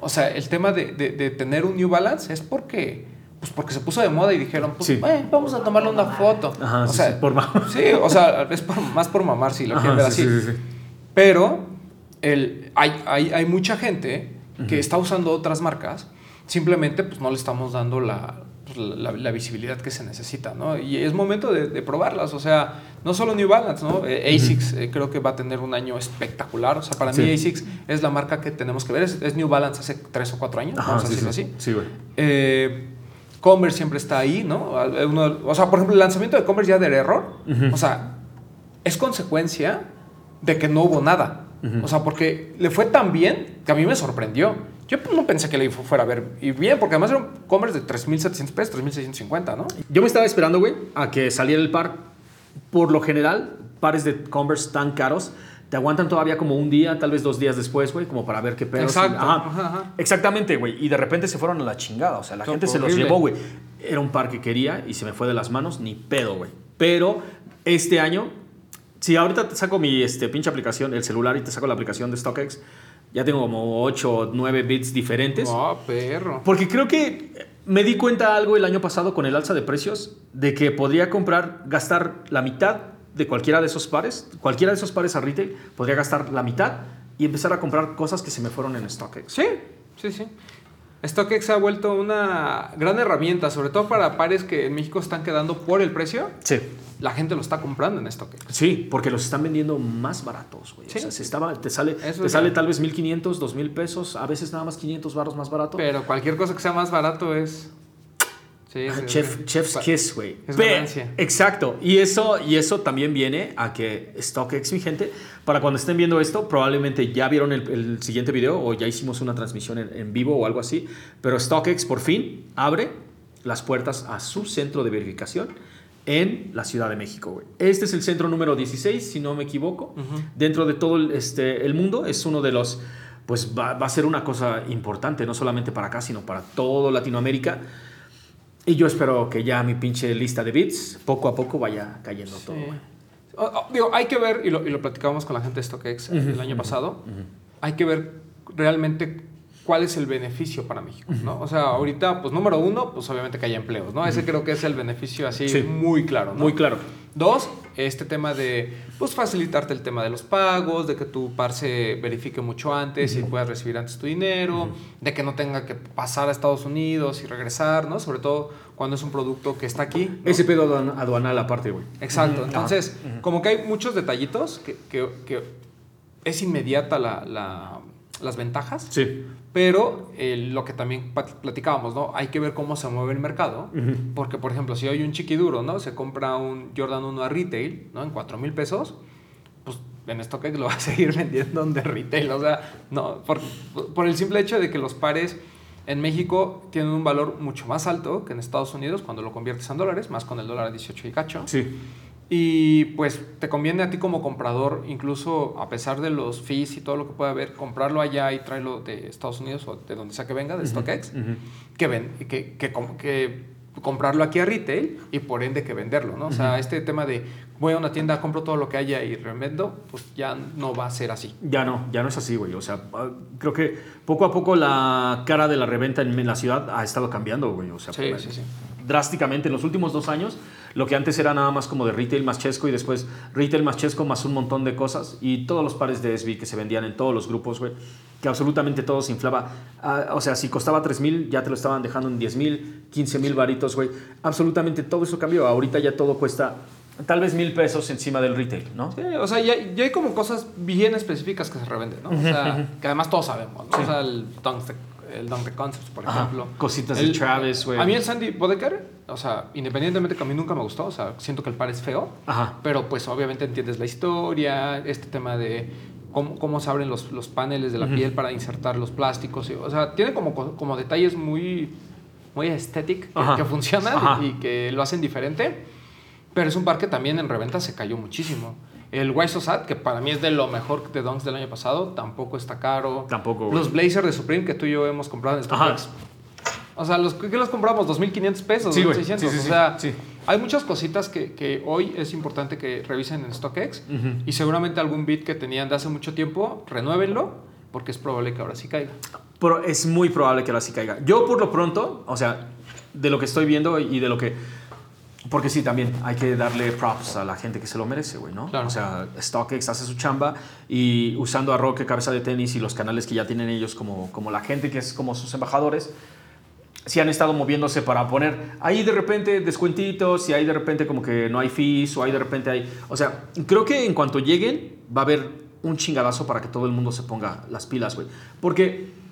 O sea, el tema de, de- de tener un New Balance es porque, pues porque se puso de moda y dijeron, pues, Sí. "Eh, vamos a tomarle una foto. Ajá, o sí, sea, sí, por ma- sí, o sea, es por- más por mamar si lo Ajá, quieren ver sí, así. sí, sí, sí. Pero el, hay, hay, hay mucha gente que Ujú. está usando otras marcas, simplemente pues no le estamos dando la, pues, la, la visibilidad que se necesita, ¿no? Y es momento de, de probarlas, o sea, no solo New Balance, ¿no? Eh, ASICS eh, creo que va a tener un año espectacular, o sea, para Sí. mí ASICS es la marca que tenemos que ver, es, es New Balance hace tres o cuatro años, Ajá, vamos a decirlo sí. así. Sí, güey. Eh, Converse siempre está ahí, ¿no? Uno- o sea, por ejemplo, el lanzamiento de Converse ya del error, Ujú. o sea, es consecuencia de que no hubo nada. Ujú. O sea, porque le fue tan bien que a mí me sorprendió. Yo no pensé que le fu- fuera a ver y bien, porque además era un Converse de 3.700 pesos, 3.650, ¿no? Yo me estaba esperando, güey, a que saliera el par. Por lo general, pares de Converse tan caros te aguantan todavía como un día, tal vez dos días después, güey, como para ver qué pedo. Exacto. Ajá. Ajá, ajá. Exactamente, güey. Y de repente se fueron a la chingada. O sea, la gente se los llevó, güey. Era un par que quería y se me fue de las manos, ni pedo, güey. Pero este año, si ahorita te saco mi este, pinche aplicación, el celular, y te saco la aplicación de StockX, ya tengo como 8 o 9 bits diferentes. Oh, perro. Porque creo que me di cuenta algo el año pasado con el alza de precios de que podría comprar, gastar la mitad de cualquiera de esos pares, cualquiera de esos pares a retail, podría gastar la mitad y empezar a comprar cosas que se me fueron en StockX. Sí, sí, sí. StockX se ha vuelto una gran herramienta, sobre todo para pares que en México están quedando por el precio. Sí. La gente lo está comprando en StockX. Sí, porque los están vendiendo más baratos, güey. Sí. O sea, se estaba, te sale, Eso te sale tal vez 1500, 2000 pesos, a veces nada más 500 baros más barato. Pero cualquier cosa que sea más barato es. Sí, Ah, sí, Chef, chef's kiss, güey. Exacto. Y eso, y eso también viene a que StockX, mi gente, para cuando estén viendo esto, probablemente ya vieron el, el siguiente video o ya hicimos una transmisión en, en vivo o algo así. Pero StockX por fin abre las puertas a su centro de verificación en la Ciudad de México, güey. Este es el centro número 16, si no me equivoco. Dentro de todo el, este, el mundo es uno de los, pues va, va a ser una cosa importante, no solamente para acá, sino para todo Latinoamérica. Y yo espero que ya mi pinche lista de bits poco a poco vaya cayendo todo. Sí. güey. O- o, digo, hay que ver, y lo, y lo platicábamos con la gente de StockX el año pasado, hay que ver realmente cuál es el beneficio para México, ¿no? O sea, ahorita, pues número uno, pues obviamente que haya empleos, ¿no? Ese creo que es el beneficio así Sí. muy claro, ¿no? Muy claro. Dos, este tema de, pues facilitarte el tema de los pagos, de que tu par se verifique mucho antes y puedas recibir antes tu dinero, de que no tenga que pasar a Estados Unidos y regresar, ¿no? Sobre todo cuando es un producto que está aquí. ¿no? Ese pedo aduan- aduanal aparte, güey. Exacto. Entonces, como que hay muchos detallitos que, que- que es inmediata la- la- las ventajas, Sí. pero eh, lo que también platicábamos, ¿no? Hay que ver cómo se mueve el mercado, porque, por ejemplo, si hoy un chiquiduro, ¿no? Se compra un Jordan 1 a retail, ¿no? En 4 mil pesos, pues en StockX lo va a seguir vendiendo de retail, o sea, no, por, por el simple hecho de que los pares en México tienen un valor mucho más alto que en Estados Unidos cuando lo conviertes en dólares, más con el dólar a 18 y cacho. Sí. Y pues te conviene a ti como comprador, incluso a pesar de los fees y todo lo que pueda haber, comprarlo allá y traerlo de Estados Unidos o de donde sea que venga, de StockX, Ujú. que, ven, que, que, com- que comprarlo aquí a retail y por ende que venderlo, ¿no? O sea, este tema de voy a una tienda, compro todo lo que haya y revendo, pues ya no va a ser así. Ya no, ya no es así, güey. O sea, ah, creo que poco a poco la cara de la reventa en, la ciudad ha estado cambiando, güey. O sea, Sí, sí, sí. drásticamente en los últimos dos años. Lo que antes era nada más como de retail más chesco y después retail más chesco más un montón de cosas y todos los pares de SB que se vendían en todos los grupos, güey, que absolutamente todo se inflaba. Ah, o sea, si costaba 3 mil, ya te lo estaban dejando en 10 mil, 15 mil varitos, güey. Absolutamente todo eso cambió. Ahorita ya todo cuesta tal vez mil pesos encima del retail, ¿no? Sí, o sea, ya, ya hay como cosas bien específicas que se revenden, ¿no? O sea, que además todos sabemos, ¿no? O sea, el el the Concepts, por Ajá, ejemplo. cositas de El- Travis, güey. A mí el Sandy Bodecker, o sea, independientemente que a mí nunca me gustó, o sea, siento que el par es feo, Ajá. pero pues obviamente entiendes la historia, este tema de cómo, cómo se abren los, los paneles de la piel para insertar los plásticos, y- o sea, tiene como, co- como detalles muy, muy estéticos que, que funcionan Ajá. y que lo hacen diferente. Pero es un par que también en reventa se cayó muchísimo. El Sat, que para mí es de lo mejor de Dunks del año pasado, tampoco está caro. Tampoco, güey. Los Blazer de Supreme que tú y yo hemos comprado en. StockX. O sea, los, ¿qué los compramos? 2.500 pesos, Sí, güey. 2.600. Sí, sí, o sea, hay muchas cositas que, que hoy es importante que revisen en StockX. Y seguramente algún bit que tenían de hace mucho tiempo, renuévenlo, porque es probable que ahora sí caiga. Pero es muy probable que ahora sí caiga. Yo por lo pronto, o sea, de lo que estoy viendo y de lo que... Porque sí, también hay que darle props a la gente que se lo merece, güey, ¿no? Claro. O sea, StockX hace su chamba y usando a Roque, Cabeza de Tenis y los canales que ya tienen ellos como, como la gente que es como sus embajadores, sí han estado moviéndose para poner ahí de repente descuentitos y ahí de repente como que no hay fees o ahí de repente hay... O sea, creo que en cuanto lleguen va a haber un chingadazo para que todo el mundo se ponga las pilas, güey. Porque...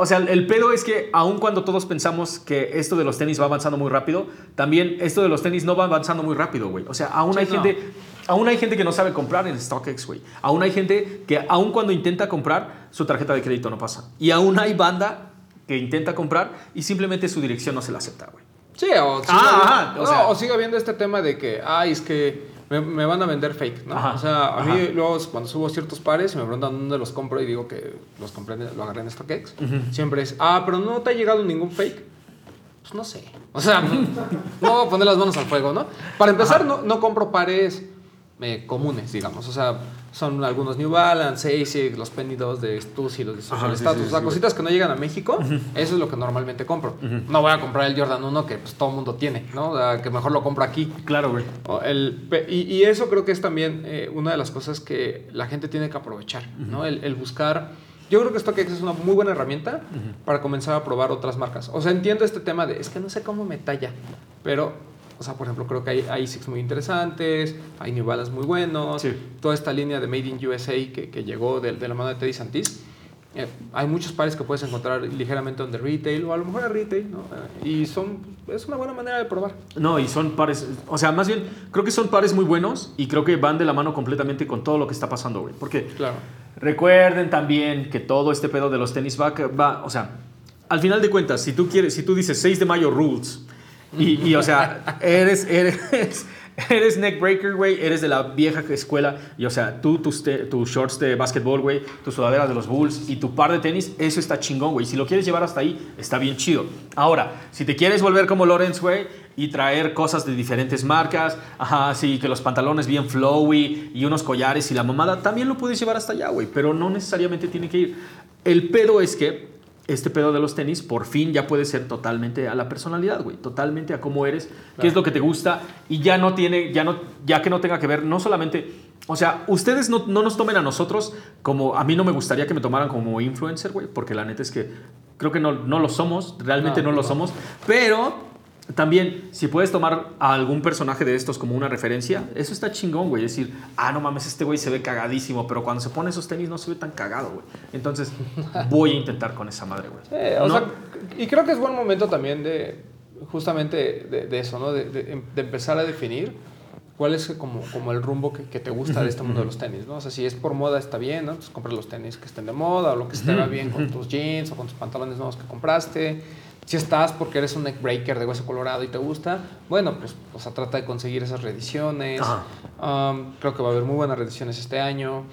O sea, el pedo es que aun cuando todos pensamos que esto de los tenis va avanzando muy rápido, también esto de los tenis no va avanzando muy rápido, güey. O sea, aún Sí, hay no. gente, aún hay gente que no sabe comprar en StockX, güey. Aún hay gente que aun cuando intenta comprar, su tarjeta de crédito no pasa. Y aún hay banda que intenta comprar y simplemente su dirección no se la acepta, güey. Sí, o sigue, Ah, habiendo, o no, sea- o sigue habiendo este tema de que, ay, es que me, me van a vender fake, ¿no? Ajá, O sea, a mí luego cuando subo ciertos pares y me preguntan dónde los compro y digo que los compré, lo agarré en StockX, siempre es, ah, pero no te ha llegado ningún fake. Pues no sé. O sea, no voy a poner las manos al fuego, ¿no? Para empezar, no, no compro pares eh, comunes, digamos. O sea, son algunos New Balance, Asics, los Penny 2 de Stussy, los de Social Ajá, Status. sí, o sea, sí, cositas que no llegan a México, eso es lo que normalmente compro. No voy a comprar el Jordan 1 que pues, todo el mundo tiene, ¿no? O sea, que mejor lo compro aquí. Claro, güey. El- y eso creo que es también eh, una de las cosas que la gente tiene que aprovechar, ¿no? El, el buscar... Yo creo que StockX es una muy buena herramienta para comenzar a probar otras marcas. O sea, entiendo este tema de, es que no sé cómo me talla, pero, o sea, por ejemplo, creo que hay, hay muy interesantes, hay New Balance muy buenos, Sí. toda esta línea de Made in USA que, que llegó de, de la mano de Teddy Santis. eh, hay muchos pares que puedes encontrar ligeramente donde retail o a lo mejor a retail, ¿no? Eh, y son, es una buena manera de probar. No, y son pares, o sea, más bien, creo que son pares muy buenos y creo que van de la mano completamente con todo lo que está pasando, güey. Porque Claro. Recuerden también que todo este pedo de los tenis va, va o sea, al final de cuentas, si tú quieres, si tú dices 6 de mayo rules y, y, o sea, eres, eres, eres neckbreaker, güey, eres de la vieja escuela y, o sea, tú, tus, te- tus shorts de básquetbol, güey, tus sudaderas de los Bulls y tu par de tenis, eso está chingón, güey. Si lo quieres llevar hasta ahí, está bien chido. Ahora, si te quieres volver como Lawrence, güey, y traer cosas de diferentes marcas, ajá, sí, que los pantalones bien flowy y unos collares y la mamada, también lo puedes llevar hasta allá, güey, pero no necesariamente tiene que ir. El pedo es que este pedo de los tenis por fin ya puede ser totalmente a la personalidad, güey, totalmente a cómo eres, qué es lo que te gusta y ya no tiene, ya no, ya que no tenga que ver, no solamente, o sea, ustedes no, no nos tomen a nosotros como, a mí no me gustaría que me tomaran como influencer, güey, porque la neta es que creo que no, no lo somos, realmente no, No, lo somos, pero también, si puedes tomar a algún personaje de estos como una referencia, eso está chingón, güey. Decir, ah, no mames, este güey se ve cagadísimo, pero cuando se pone esos tenis no se ve tan cagado, güey. Entonces, voy a intentar con esa madre, güey. Eh, o No- sea, y creo que es buen momento también de, justamente de, de eso, ¿no? De, de- de empezar a definir cuál es como, como el rumbo que, que te gusta de este mundo de los tenis, ¿no? O sea, si es por moda está bien, ¿no? Pues compra los tenis que estén de moda o lo que va bien con tus jeans o con tus pantalones nuevos que compraste. Si estás porque eres un neckbreaker de hueso colorado y te gusta, bueno, pues o sea, trata de conseguir esas reediciones. Um, creo que va a haber muy buenas reediciones este año.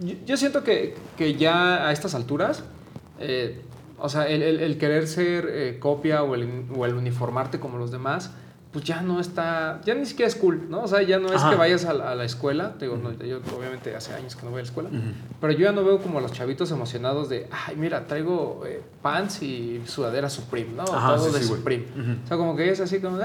Yo, yo siento que, que ya a estas alturas, eh, o sea, el, el- el querer ser eh, copia o el, o el uniformarte como los demás, pues ya no está, ya ni siquiera es cool, ¿no? O sea, ya no es Ajá. que vayas a, la- a la escuela, te digo, no, yo obviamente hace años que no voy a la escuela, pero yo ya no veo como a los chavitos emocionados de, ay, mira, traigo eh, pants y sudadera Supreme, ¿no? Ajá, Todo sí, de sí. Supreme. O sea, como que es así como, mm,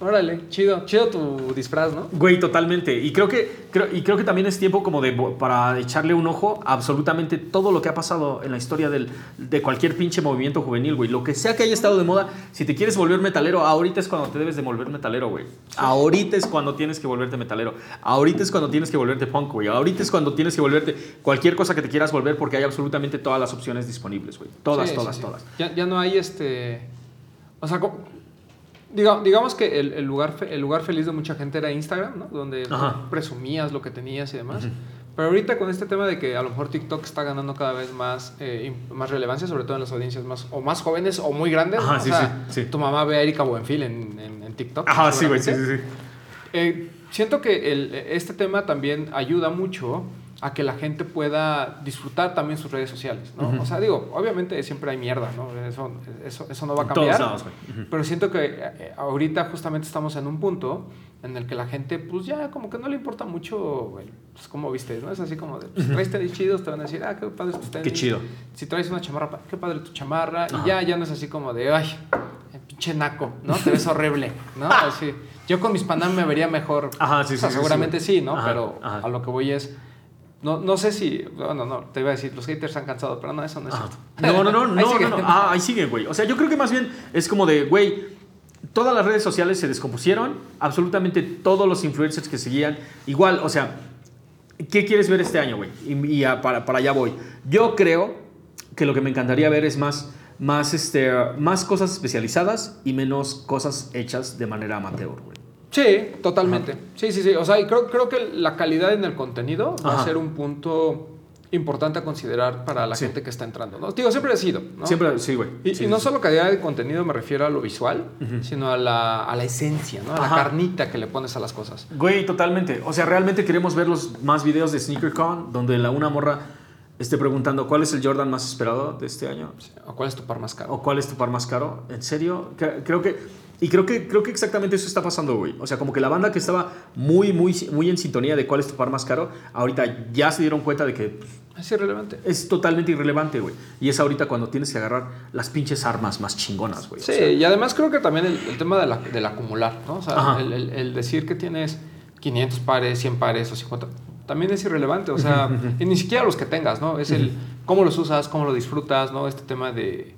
órale, chido, chido tu disfraz, ¿no? Güey, totalmente. Y creo que, creo, y creo que también es tiempo como de para echarle un ojo a absolutamente todo lo que ha pasado en la historia del, de cualquier pinche movimiento juvenil, güey. Lo que sea que haya estado de moda, si te quieres volver metalero, ahorita es cuando te debes de volver metalero, güey. Ahorita es cuando tienes que volverte metalero. Ahorita es cuando tienes que volverte punk, güey. Ahorita es cuando tienes que volverte cualquier cosa que te quieras volver porque hay absolutamente todas las opciones disponibles, güey. Todas, Sí, todas, sí, sí. todas. Ya, ya no hay este. O sea, co- diga- digamos que el, el lugar, fe- el lugar feliz de mucha gente era Instagram, ¿no? Donde Ajá. presumías lo que tenías y demás. Pero ahorita con este tema de que a lo mejor TikTok está ganando cada vez más, eh, más relevancia, sobre todo en las audiencias más, o más jóvenes o muy grandes. Ajá, ¿no? sí, o sea, sí, sí. Tu mamá ve a Erika Buenfil en, en, en TikTok. Ajá, sí, güey, sí, sí, sí. Eh, siento que el- este tema también ayuda mucho a que la gente pueda disfrutar también sus redes sociales, ¿no? Ujú. O sea, digo, obviamente siempre hay mierda, ¿no? Eso, eso, eso no va a En todos cambiar. lados, güey. Ujú. Pero siento que eh, ahorita justamente estamos en un punto en el que la gente, pues ya como que no le importa mucho, güey, pues como viste, ¿no? Es así como de, pues traes tenis chidos, te van a decir, ah, qué padre tus tenis. Qué chido. Si traes una chamarra, qué padre tu chamarra. Ajá. Y ya, ya no es así como de, ay, eh, pinche naco, ¿no? Te ves horrible, ¿no? Así. Yo con mis Panam me vería mejor. Ajá, sí, O sea, sí, sí, seguramente sí. sí, ¿no? Ajá, Pero a lo que voy es. No, no sé si. Bueno, no, te iba a decir, los haters se han cansado, pero no, eso no es Ajá. cierto. No, no, no, no, no, no. Ah, ahí sigue, güey. O sea, yo creo que más bien es como de, güey, todas las redes sociales se descompusieron, absolutamente todos los influencers que seguían, igual, o sea, ¿qué quieres ver este año, güey? Y, y a- para, para allá voy. Yo creo que lo que me encantaría ver es más, más, este, más cosas especializadas y menos cosas hechas de manera amateur, güey. Sí, totalmente. Sí, sí, sí. O sea, y creo, creo que la calidad en el contenido va a ser un punto importante a considerar para la Sí. gente que está entrando, ¿no? Digo, siempre ha sido, ¿no? Siempre, sí, güey. Y, Sí, y no sí, solo calidad de contenido me refiero a lo visual, sino a la, a la esencia, ¿no? A la carnita que le pones a las cosas. Güey, totalmente. O sea, realmente queremos ver los más videos de SneakerCon donde la una morra esté preguntando cuál es el Jordan más esperado de este año ¿O cuál es tu par más caro? o cuál es tu par más caro. ¿En serio? Cre- Creo que y creo que creo que exactamente eso está pasando, güey. O sea, como que la banda que estaba muy muy muy en sintonía de cuál es tu par más caro, ahorita ya se dieron cuenta de que pues, Es irrelevante. es totalmente irrelevante, güey. Y es ahorita cuando tienes que agarrar las pinches armas más chingonas, güey. O Sí, sea, y además creo que también el, el tema de la- del acumular, ¿no? O sea, el, el- el decir que tienes 500 pares, 100 pares o 50, también es irrelevante. O sea, y ni siquiera los que tengas, ¿no? Es el cómo los usas, cómo lo disfrutas, ¿no? Este tema de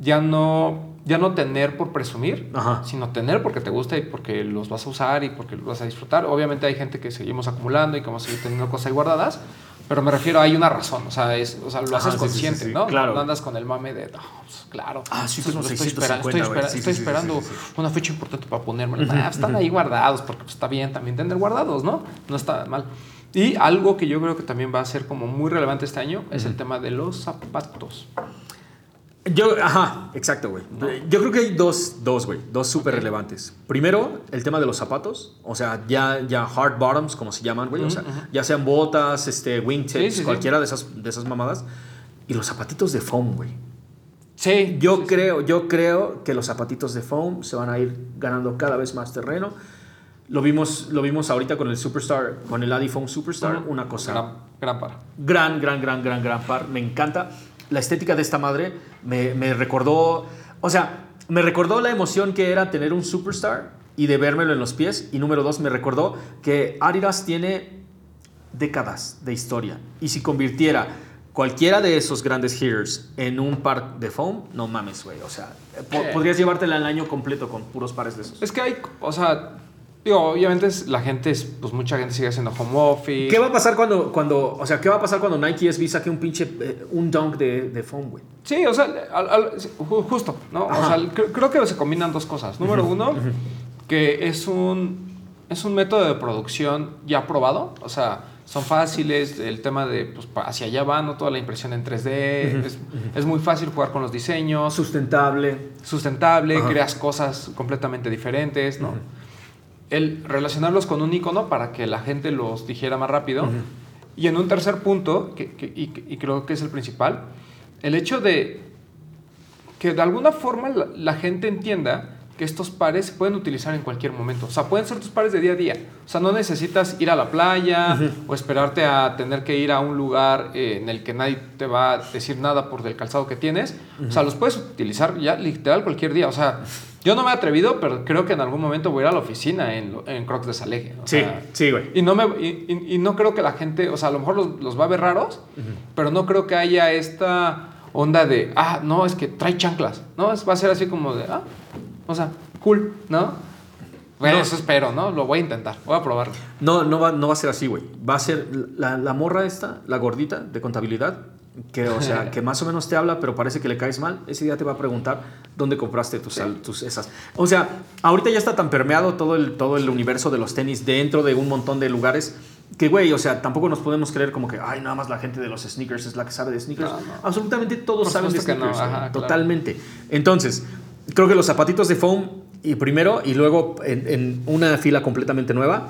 ya no, ya no tener por presumir, Ajá. sino tener porque te gusta y porque los vas a usar y porque los vas a disfrutar. Obviamente hay gente que seguimos acumulando y que vamos a seguir teniendo cosas ahí guardadas, pero me refiero, hay una razón, o sea, es, o sea lo haces sí, consciente, sí, ¿no? claro. No andas con el mame de, no, pues, claro. Ah, sí, esto tengo lo 650, estoy, espera- estoy esperando una fecha importante para ponérmelo. Ah, están ahí guardados porque pues, está bien también tener guardados, ¿no? No está mal. Y algo que yo creo que también va a ser como muy relevante este año es el tema de los zapatos. Yo, ajá, exacto, güey. Yo creo que hay dos, dos, güey, dos súper relevantes. Primero, el tema de los zapatos, o sea, ya, ya hard bottoms, como se llaman, güey, o sea, ya sean botas, este, wingtips, Sí, sí, sí. cualquiera De, esas, de esas mamadas. Y los zapatitos de foam, güey. Sí. Yo sí, sí. creo, yo creo que los zapatitos de foam se van a ir ganando cada vez más terreno. Lo vimos, lo vimos ahorita con el Superstar, con el Adi Foam Superstar, Ujú. una cosa Gran, gran par. Gran, gran, gran, gran, gran par. Me encanta. La estética de esta madre me, me recordó, o sea, me recordó la emoción que era tener un superstar y de vérmelo en los pies. Y número dos, me recordó que Adidas tiene décadas de historia. Y si convirtiera cualquiera de esos grandes hitters en un par de foam, no mames, güey. O sea, po- Eh. podrías llevártela el año completo con puros pares de esos. Es que hay, o sea, digo, obviamente la gente, es, pues mucha gente sigue haciendo home office. ¿Qué va a pasar cuando, cuando, o sea, qué va a pasar cuando Nike SB saque un pinche, eh, un dunk de, de foam, güey? Sí, o sea, al- al- ju- justo, ¿no? O sea, cre- creo que se combinan dos cosas. Número uno, que es un, es un método de producción ya probado. O sea, son fáciles, el tema de pues, hacia allá va, ¿no? Toda la impresión en 3D. es, es muy fácil jugar con los diseños, Sustentable. sustentable, Ajá. creas cosas completamente diferentes, ¿no? El relacionarlos con un icono para que la gente los dijera más rápido. Y en un tercer punto, que, que- y, y creo que es el principal, el hecho de que de alguna forma la, la gente entienda que estos pares se pueden utilizar en cualquier momento. O sea, pueden ser tus pares de día a día. O sea, no necesitas ir a la playa o esperarte a tener que ir a un lugar eh, en el que nadie te va a decir nada por el calzado que tienes. O sea, los puedes utilizar ya literal cualquier día. O sea, yo no me he atrevido, pero creo que en algún momento voy a ir a la oficina en, Crocs de Saleje. O Sí, sea, sí, güey. y no, me, y, y- y no creo que la gente, o sea, a lo mejor los, los va a ver raros, pero no creo que haya esta onda de, ah, no, es que trae chanclas, ¿no? Es, va a ser así como de, ah, o sea, cool, ¿no? Bueno, No. eso espero, ¿no? Lo voy a intentar, voy a probarlo. No, no va, no va a ser así, güey. Va a ser la, la morra esta, la gordita de contabilidad, que, o sea, que más o menos te habla, pero parece que le caes mal. Ese día te va a preguntar dónde compraste tus, al- tus esas. O sea, ahorita ya está tan permeado todo el, todo el universo de los tenis dentro de un montón de lugares. Que, güey, o sea, tampoco nos podemos creer como que, ay, nada más la gente de los sneakers es la que sabe de sneakers. No, no. Absolutamente todos Por saben de no, sneakers. güey. ajá, claro. Totalmente. Entonces, creo que los zapatitos de foam, y primero, y luego en, en una fila completamente nueva,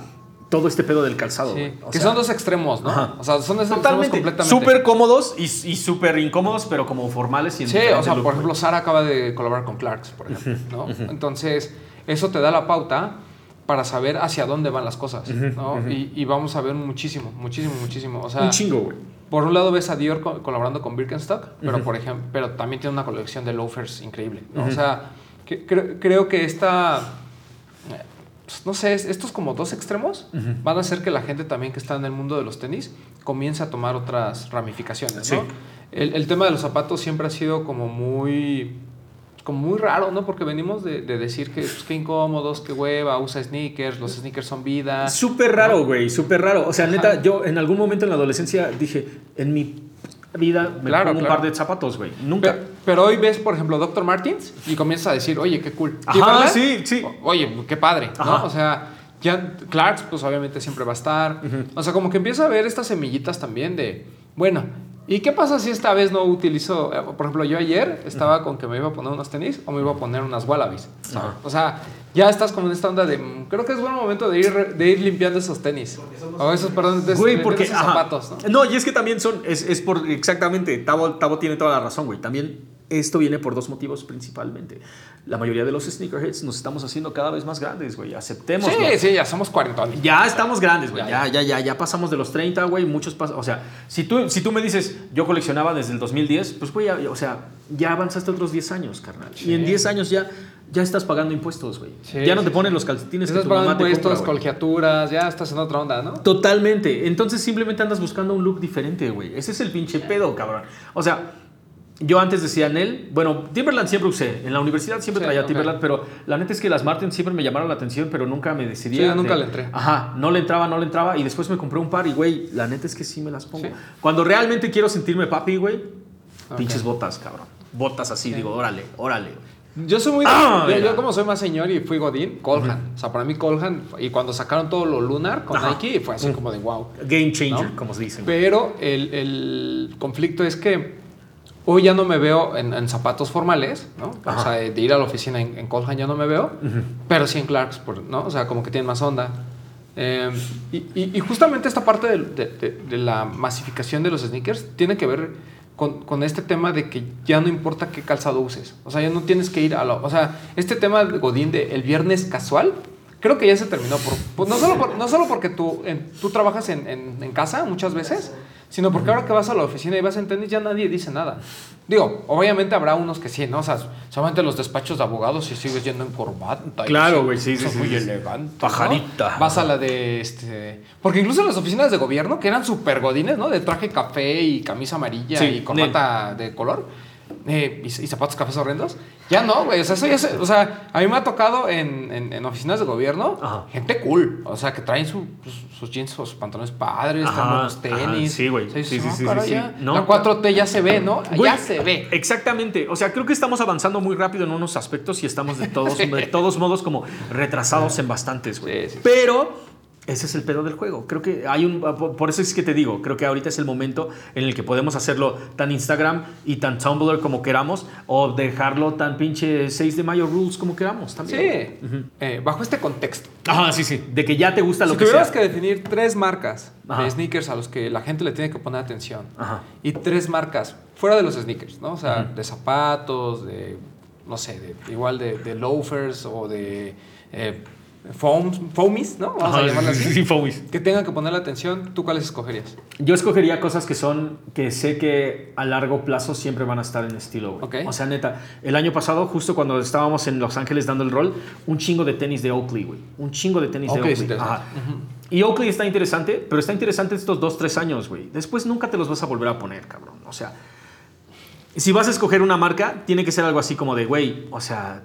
todo este pedo del calzado. Sí. O que sea, son dos extremos, ¿no? Ajá. O sea, son dos extremos Totalmente. completamente. Súper cómodos y, y súper incómodos, pero como formales y Sí, o sea, por ejemplo, Sara acaba de colaborar con Clarks, por ejemplo, ¿no? Entonces, eso te da la pauta para saber hacia dónde van las cosas, ¿no? y, y vamos a ver muchísimo, muchísimo, muchísimo. O sea, un chingo, güey. por un lado ves a Dior co- colaborando con Birkenstock, pero por ejemplo, pero también tiene una colección de loafers increíble, ¿no? O sea, que- cre- creo que esta pues, no sé, es- estos como dos extremos van a hacer que la gente también que está en el mundo de los tenis comience a tomar otras ramificaciones, ¿no? Sí. El, el tema de los zapatos siempre ha sido como muy como muy raro, ¿no? Porque venimos de, de decir que pues, qué incómodos, qué hueva, usa sneakers, los sneakers son vida. Súper raro, güey, súper raro. O sea, Ajá. neta, yo en algún momento en la adolescencia dije, en mi vida me Claro, pongo un par de zapatos, güey. Nunca. Pero, pero hoy ves, por ejemplo, Dr. Martins y comienzas a decir, oye, qué cool. Ajá, sí, sí. o- Oye, qué padre, ¿no? Ajá. O sea, ya Clarks, pues obviamente siempre va a estar. O sea, como que empieza a ver estas semillitas también de, bueno, ¿y qué pasa si esta vez no utilizo? eh, Por ejemplo, yo ayer estaba con que me iba a poner unos tenis o me iba a poner unas wallabies. Ajá. O sea, ya estás como en esta onda de, mm, creo que es buen momento de ir, de ir limpiando esos tenis. O esos, perdón, de, Güey, de porque esos zapatos, ¿no? No, y es que también son, es, es por, exactamente, Tavo, Tavo tiene toda la razón, güey. También esto viene por dos motivos principalmente. La mayoría de los sneakerheads nos estamos haciendo cada vez más grandes, güey. Aceptemos. Sí, sí, ya somos cuarentones. Ya estamos grandes, güey. Ya, Ya, ya, ya, ya pasamos de los 30, güey. Muchos pas- O sea, si tú, si tú me dices, yo coleccionaba desde el 2010, pues, güey, ya- o sea, ya avanzaste otros 10 años, carnal. Sí. Y en 10 años ya, ya estás pagando impuestos, güey. Sí, ya no sí, te ponen sí. los calcetines que Estás tu pagando mamá te impuestos, compra, colegiaturas, ya estás en otra onda, ¿no? Totalmente. Entonces simplemente andas buscando un look diferente, güey. Ese es el pinche pedo, cabrón. O sea, yo antes decía Nel, bueno, Timberland siempre usé. En la universidad siempre Sí, traía. Timberland, pero la neta es que las Martin siempre me llamaron la atención, pero nunca me decidí. Sí, nunca de- le entré. Ajá, no le entraba, no le entraba. Y después me compré un par y, güey, la neta es que sí me las pongo. Sí. Cuando realmente quiero sentirme papi, güey, pinches botas, cabrón. Botas así, digo, órale, órale. Yo soy muy. Ah, yo, como soy más señor y fui Godín, Colhan. O sea, para mí Colhan, y cuando sacaron todo lo Lunar con Ajá. Nike, fue así como de wow. Game changer, ¿No? como se dice. Pero el, el conflicto es que hoy ya no me veo en, en zapatos formales, ¿no? O sea, de ir a la oficina en, en Colhan ya no me veo, pero sí en Clarks, por- ¿no? O sea, como que tienen más onda. Eh, y, y- y justamente esta parte del- de, de- de la masificación de los sneakers tiene que ver con, este tema de que ya no importa qué calzado uses. O sea, ya no tienes que ir a lo... O sea, este tema de Godín de el viernes casual, creo que ya se terminó. Por, no, solo por- no solo porque tú, tú trabajas en- en casa muchas veces, sino porque ahora que vas a la oficina y vas en tenis ya nadie dice nada. Digo, obviamente habrá unos que sí, ¿no? O sea, solamente los despachos de abogados y sigues yendo en corbata. Claro, güey, sí, sí, muy sí. elegante. ¿no? Pajarita. Vas a la de este. Porque incluso las oficinas de gobierno, que eran súper godines, ¿no? De traje café y camisa amarilla y corbata de color. Eh, y, y zapatos cafés horrendos. Ya no, güey. O sea, eso ya se- o sea, a mí me ha tocado en, en- en oficinas de gobierno Ajá. gente cool. O sea, que traen su- sus, sus jeans o sus pantalones padres, Ajá, traen ajá, tenis. sí, güey. O sea, Sí, sí, "Ah, sí, sí, sí. ya". No, La 4T ya se ve, ¿no? Güey, ya se ve. Exactamente. O sea, creo que estamos avanzando muy rápido en unos aspectos y estamos de todos, de todos modos como retrasados en bastantes, güey. Pero ese es el pedo del juego. Creo que hay un... por- Por eso es que te digo, creo que ahorita es el momento en el que podemos hacerlo tan Instagram y tan Tumblr como queramos o dejarlo tan pinche 6 de mayo rules como queramos Sí. también. Eh, bajo este contexto. Ajá, sí, sí. De que ya te gusta lo Si que sea. tuvieras que definir tres marcas Ajá. de sneakers a los que la gente le tiene que poner atención Ajá. y tres marcas fuera de los sneakers, ¿no? O sea, de zapatos, de, no sé, de, igual de, de loafers o de eh, foams, foamies, ¿no? Vamos a Ajá, sí, así. sí, foamies. Que tengan que ponerle atención, ¿tú cuáles escogerías? Yo escogería cosas que son, que sé que a largo plazo siempre van a estar en estilo, güey. Ok. O sea, neta, el año pasado, justo cuando estábamos en Los Ángeles dando el rol, un chingo de tenis de Oakley, güey. Un chingo de tenis Oakley es de Oakley. interesante. Ajá. Y Oakley está interesante, pero está interesante estos dos, tres años, güey. Después nunca te los vas a volver a poner, cabrón. O sea, si vas a escoger una marca, tiene que ser algo así como de, güey, o sea,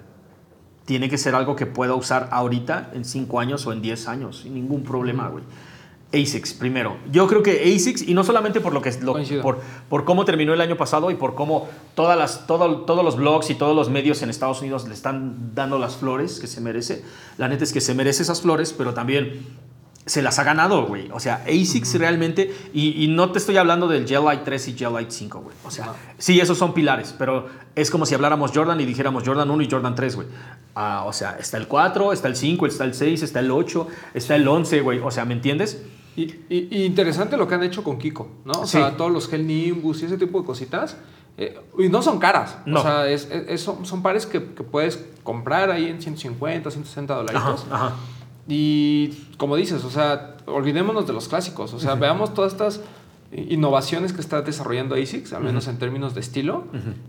tiene que ser algo que pueda usar ahorita, en 5 años o en 10 años, sin ningún problema, güey. ASICS, primero. Yo creo que ASICS, y no solamente por lo que lo- por, por cómo terminó el año pasado y por cómo todas las, todo- todos los blogs y todos los medios en Estados Unidos le están dando las flores que se merece. La neta es que se merece esas flores, pero también se las ha ganado, güey. O sea, ASICS realmente, y, y no te estoy hablando del Gel Light 3 y Gel Light 5, güey. O sea, No. sí, esos son pilares, pero es como si habláramos Jordan y dijéramos Jordan 1 y Jordan 3, güey. Ah, o sea, está el 4, está el 5, está el 6, está el 8, está el 11, güey. O sea, ¿me entiendes? Y, y- y interesante lo que han hecho con Kiko, ¿no? O Sí. sea, todos los gel Nimbus y ese tipo de cositas. eh, y no son caras. No. O sea, es- es- son, son pares que, que puedes comprar ahí en 150, 160 Ajá, dolaritos. ajá. Y como dices, o sea, olvidémonos de los clásicos. O sea, veamos todas estas innovaciones que está desarrollando ASICS, al menos en términos de estilo.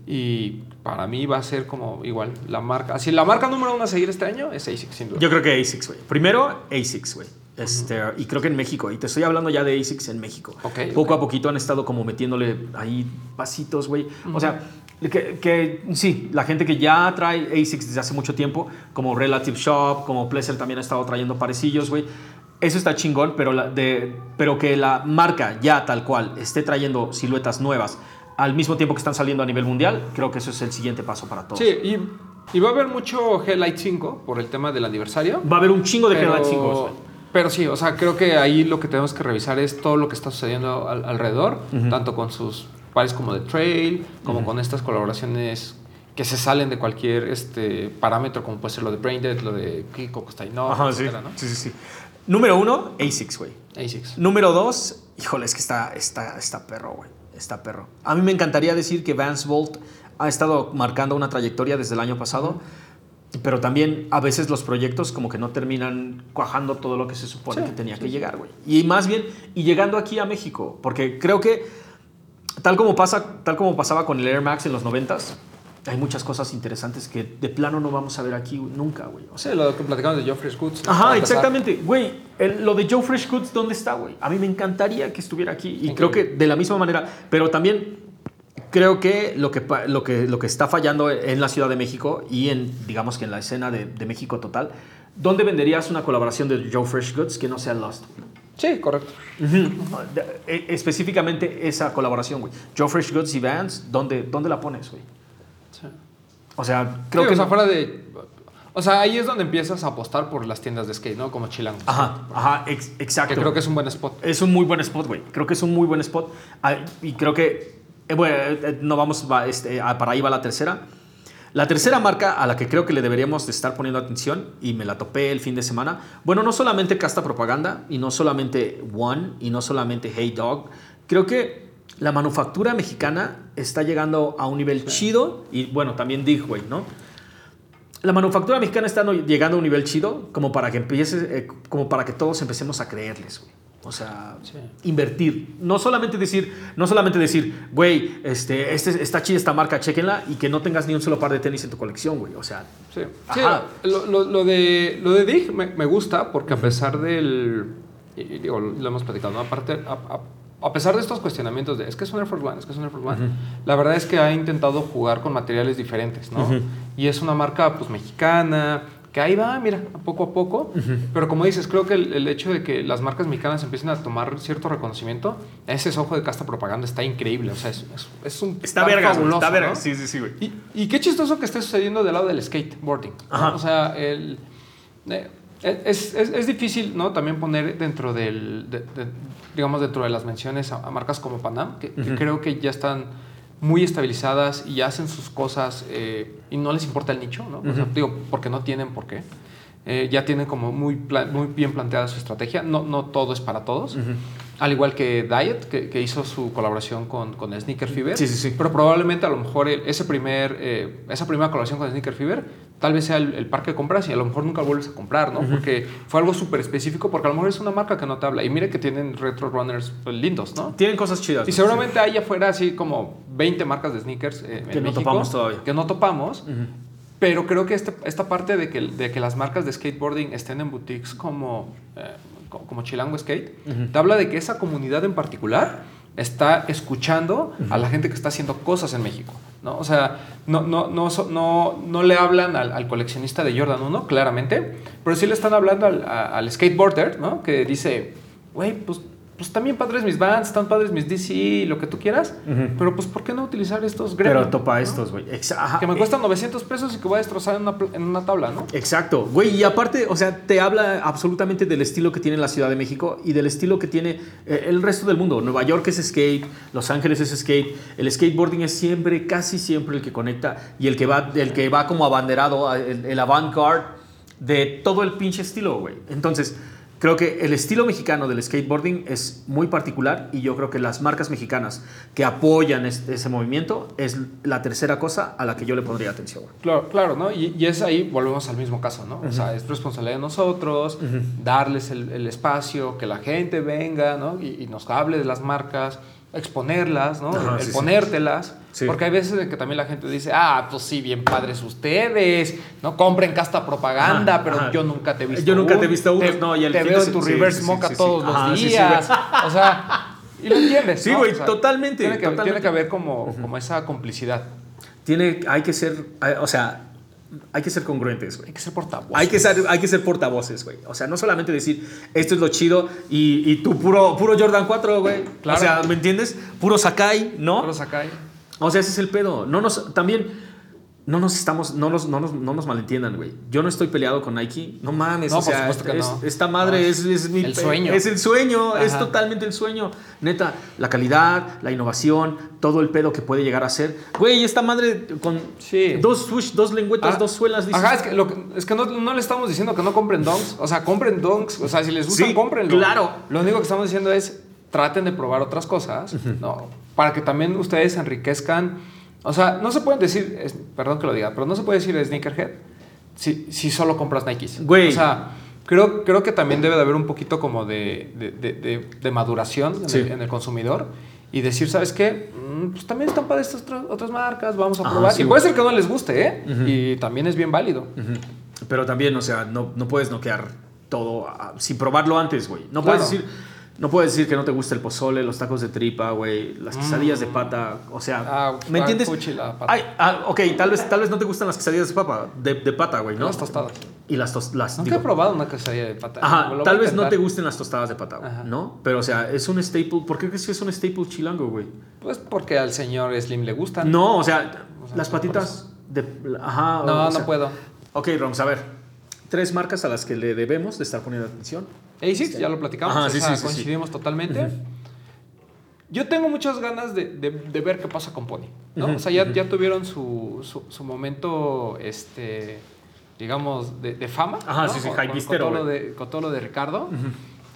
Y para mí va a ser como igual la marca. Así, la marca número uno a seguir este año es ASICS, sin duda. Yo creo que ASICS, güey. Primero, ASICS, güey. Este, Y creo que en México, y te estoy hablando ya de ASICS en México. Ok, Poco a poquito han estado como metiéndole ahí pasitos, güey. O sea, que, que sí, la gente que ya trae ASICS desde hace mucho tiempo, como Relative Shop, como Pleasure también ha estado trayendo parecillos, güey. Eso está chingón, pero, la, de, pero que la marca ya tal cual esté trayendo siluetas nuevas al mismo tiempo que están saliendo a nivel mundial, creo que eso es el siguiente paso para todos. Sí, y, y va a haber mucho Light 5 por el tema del aniversario. Va a haber un chingo de pero, Headlight 5, güey. pero sí, o sea, creo que ahí lo que tenemos que revisar es todo lo que está sucediendo al- alrededor, tanto con sus pares como de trail, como con estas colaboraciones que se salen de cualquier este parámetro, como puede ser lo de Braindead, lo de Kiko Costainov, Ajá, sí. etcétera, ¿no? sí, sí, sí. Número uno, ASICS, güey. ASICS. Número dos, híjole, es que está, está, está perro, güey. Está perro. A mí me encantaría decir que Vance Volt ha estado marcando una trayectoria desde el año pasado, pero también a veces los proyectos como que no terminan cuajando todo lo que se supone Sí, que tenía sí, que llegar, güey. Y más bien, y llegando aquí a México, porque creo que tal como, pasa, tal como pasaba con el Air Max en los noventas, hay muchas cosas interesantes que de plano no vamos a ver aquí nunca, güey. O sea, Sí, lo que platicamos de Geoffrey Scoots. ¿no? Ajá, exactamente. Güey, lo de Joe Fresh Goods, ¿dónde está, güey? A mí me encantaría que estuviera aquí. Y creo que de la misma manera, pero también creo que lo que, lo que, lo que está fallando en la Ciudad de México y en, digamos que en la escena de, de México total, ¿dónde venderías una colaboración de Joe Fresh Goods que no sea Lost? Sí, correcto. E- específicamente esa colaboración, güey. Joe Fresh Goods y Vans, ¿dónde, dónde la pones, güey? Sí. O sea, Creo creo que o sea, no- fuera de. O sea, ahí es donde empiezas a apostar por las tiendas de skate, ¿no? Como Chilango. Ajá, ajá, ex- exacto. Que creo que es un buen spot. Es un muy buen spot, güey. Creo que es un muy buen spot. Ah, y creo que, eh, bueno, eh, eh, no vamos, va, este, ah, para ahí va la tercera. La tercera marca a la que creo que le deberíamos de estar poniendo atención, y me la topé el fin de semana, bueno, no solamente Casta Propaganda, y no solamente One, y no solamente Hey Dog, creo que la manufactura mexicana está llegando a un nivel chido, y bueno, también Dig, güey, ¿no? La manufactura mexicana está llegando a un nivel chido como para que empiece, eh, como para que todos empecemos a creerles, güey. O sea, Sí. invertir. No solamente decir, no solamente decir, güey, este, este, está chida esta marca, chequenla y que no tengas ni un solo par de tenis en tu colección, güey. O sea, Sí, lo, lo- lo de, lo de Dig me, me gusta porque a pesar del. Y, y digo, lo hemos platicado, ¿no? Aparte, a, a- a pesar de estos cuestionamientos de es que es un Air Force One, es que es un Air Force One, la verdad es que ha intentado jugar con materiales diferentes, ¿no? Y es una marca pues mexicana, que ahí va, mira, poco a poco. Pero como dices, creo que el, el hecho de que las marcas mexicanas empiecen a tomar cierto reconocimiento, ese ojo de casta propaganda está increíble. O sea, es, es, es un. está verga, fabuloso, está verga. ¿no? Sí, sí, sí, güey. Y, y qué chistoso que esté sucediendo del lado del skateboarding. O sea, el, eh, es, es- es difícil, ¿no? También poner dentro del, de- de- digamos, dentro de las menciones a, a marcas como Panam, que, creo que ya están muy estabilizadas y hacen sus cosas eh, y no les importa el nicho, ¿no? O sea, Ujú. digo, porque no tienen por qué. Eh, ya tienen como muy, muy bien planteada su estrategia. No, no todo es para todos. Al igual que Diet, que, que hizo su colaboración con, con Sneaker Fever. Sí, sí, sí. Pero probablemente a lo mejor el- ese primer, eh, esa primera colaboración con Sneaker Fever tal vez sea el, el par que compras y a lo mejor nunca vuelves a comprar, ¿no? Porque fue algo súper específico, porque a lo mejor es una marca que no te habla. Y mire que tienen retro runners pues, lindos, ¿no? Tienen cosas chidas. Y seguramente hay afuera así como 20 marcas de sneakers eh, en Que no México topamos todavía. Que no topamos. Pero creo que este- esta parte de que, de que las marcas de skateboarding estén en boutiques como, eh, co- como Chilango Skate, te habla de que esa comunidad en particular está escuchando a la gente que está haciendo cosas en México. ¿no? O sea, no, no, no, no, no le hablan al, al coleccionista de Jordan 1, claramente, pero sí le están hablando al, a- al skateboarder, ¿no? que dice, güey, pues, pues también padres mis Vans, están padres mis DC, lo que tú quieras, Ujú. pero pues ¿por qué no utilizar estos Pero Gremlin, topa ¿no? estos, güey. Que me Eh, cuestan 900 pesos y que voy a destrozar en una, en una tabla, ¿no? Exacto, güey, y aparte, o sea, te habla absolutamente del estilo que tiene la Ciudad de México y del estilo que tiene eh, el resto del mundo. Nueva York es skate, Los Ángeles es skate, el skateboarding es siempre, casi siempre el que conecta y el que va, el que va como abanderado, el, el avant-garde de todo el pinche estilo, güey. Entonces, creo que el estilo mexicano del skateboarding es muy particular y yo creo que las marcas mexicanas que apoyan este- ese movimiento es la tercera cosa a la que yo le pondría atención. Claro, claro, ¿no? Y, y es ahí, volvemos al mismo caso, ¿no? O sea, es responsabilidad de nosotros, darles el, el espacio, que la gente venga, ¿no? Y, y nos hable de las marcas, exponerlas, ¿no? Ajá, el sí, sí. ponértelas. Sí. Porque hay veces en que también la gente dice, ah, pues sí, bien padres ustedes, ¿no? Compren casta propaganda, Ajá, pero ajá. yo nunca te he visto Yo nunca te he visto unos, te, no, y el te veo en tu sí, reverse sí. todos los días. o sea, y lo entiendes, Sí, ¿no? güey, O sea, totalmente, Tiene que, totalmente. tiene que haber como, como esa complicidad. Tiene, hay que ser, o sea, hay que ser congruentes, güey. Hay que ser portavoz. Hay que, ser, hay que ser portavoces, güey. O sea, no solamente decir, esto es lo chido y, y tú puro, puro Jordan 4, güey. Claro. O sea, ¿me entiendes? Puro Sakai, ¿no? Pero Sakai. O sea, ese es el pedo. No nos, también, no nos estamos, no nos, no nos, no nos malentiendan, güey. Yo no estoy peleado con Nike. No mames, No, o por sea, supuesto que es- no. esta madre No, es, es mi el sueño. Es el sueño, es totalmente el sueño. Neta, la calidad, la innovación, todo el pedo que puede llegar a ser. Güey, esta madre con Sí. dos swoosh, dos lengüetas, Ah, dos suelas. dices, Ajá, es que, lo es que no, no le estamos diciendo que no compren donks. O sea, compren donks. O sea, si les gustan, Sí, cómprenlo. claro. Lo único que estamos diciendo es traten de probar otras cosas, ¿no? Para que también ustedes enriquezcan. O sea, no se pueden decir, es- perdón que lo diga, pero no se puede decir sneakerhead si, si solo compras Nikes. Güey. O sea, creo, creo que también debe de haber un poquito como de, de, de- maduración en, Sí. el, en el consumidor. Y decir, ¿sabes qué? Mm, Pues también están para estas otras, otras marcas, vamos a Ajá, probar. sí, y puede ser que no les guste, ¿eh? Y también es bien válido. Pero también, o sea, no, no puedes noquear todo sin probarlo antes, güey. No Claro. puedes decir, no puedes decir que no te gusta el pozole, los tacos de tripa, güey, las quesadillas de pata, o sea, Ah, ¿me entiendes? pata. Ay, ah, ok, tal vez, tal vez no te gustan las quesadillas de papa, de, de pata, güey, ¿no? Las tostadas. Y las tostadas, Nunca he probado una quesadilla de pata. Ajá, tal vez no te gusten las tostadas de pata, güey. ¿no? Pero, o sea, es un staple, ¿por qué crees que es un staple chilango, güey? Pues porque al señor Slim le gustan. No, o sea, O sea, las patitas de... Ajá. No, o no sea- puedo. Ok, Roms, a ver. Tres marcas a las que le debemos de estar poniendo atención. ASICS, ya lo platicamos, Ajá, sí, sí, sí, sí. coincidimos totalmente. Yo tengo muchas ganas de, de- de ver qué pasa con Pony. O sea, ya, tuvieron su, su, su momento, este, digamos, de, de fama. Ajá, ¿no? sí, sí, con, con- todo lo de, con todo lo de Ricardo.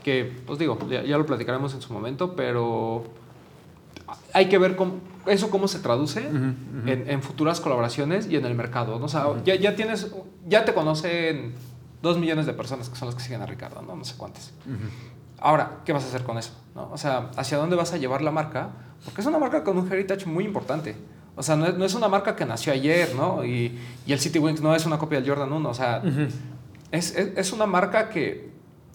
Que, pues digo, ya, ya lo platicaremos en su momento, pero hay que ver cómo, eso cómo se traduce. En, en futuras colaboraciones y en el mercado. ¿no? O sea, ya, ya tienes, ya te conocen dos millones de personas que son las que siguen a Ricardo, ¿no? No sé cuántas. Ahora, ¿qué vas a hacer con eso? ¿no? O sea, ¿hacia dónde vas a llevar la marca? Porque es una marca con un heritage muy importante. O sea, no es, no es una marca que nació ayer, ¿no? Y, y, el City Wings no es una copia del Jordan 1. O sea, es, es, es, una marca que,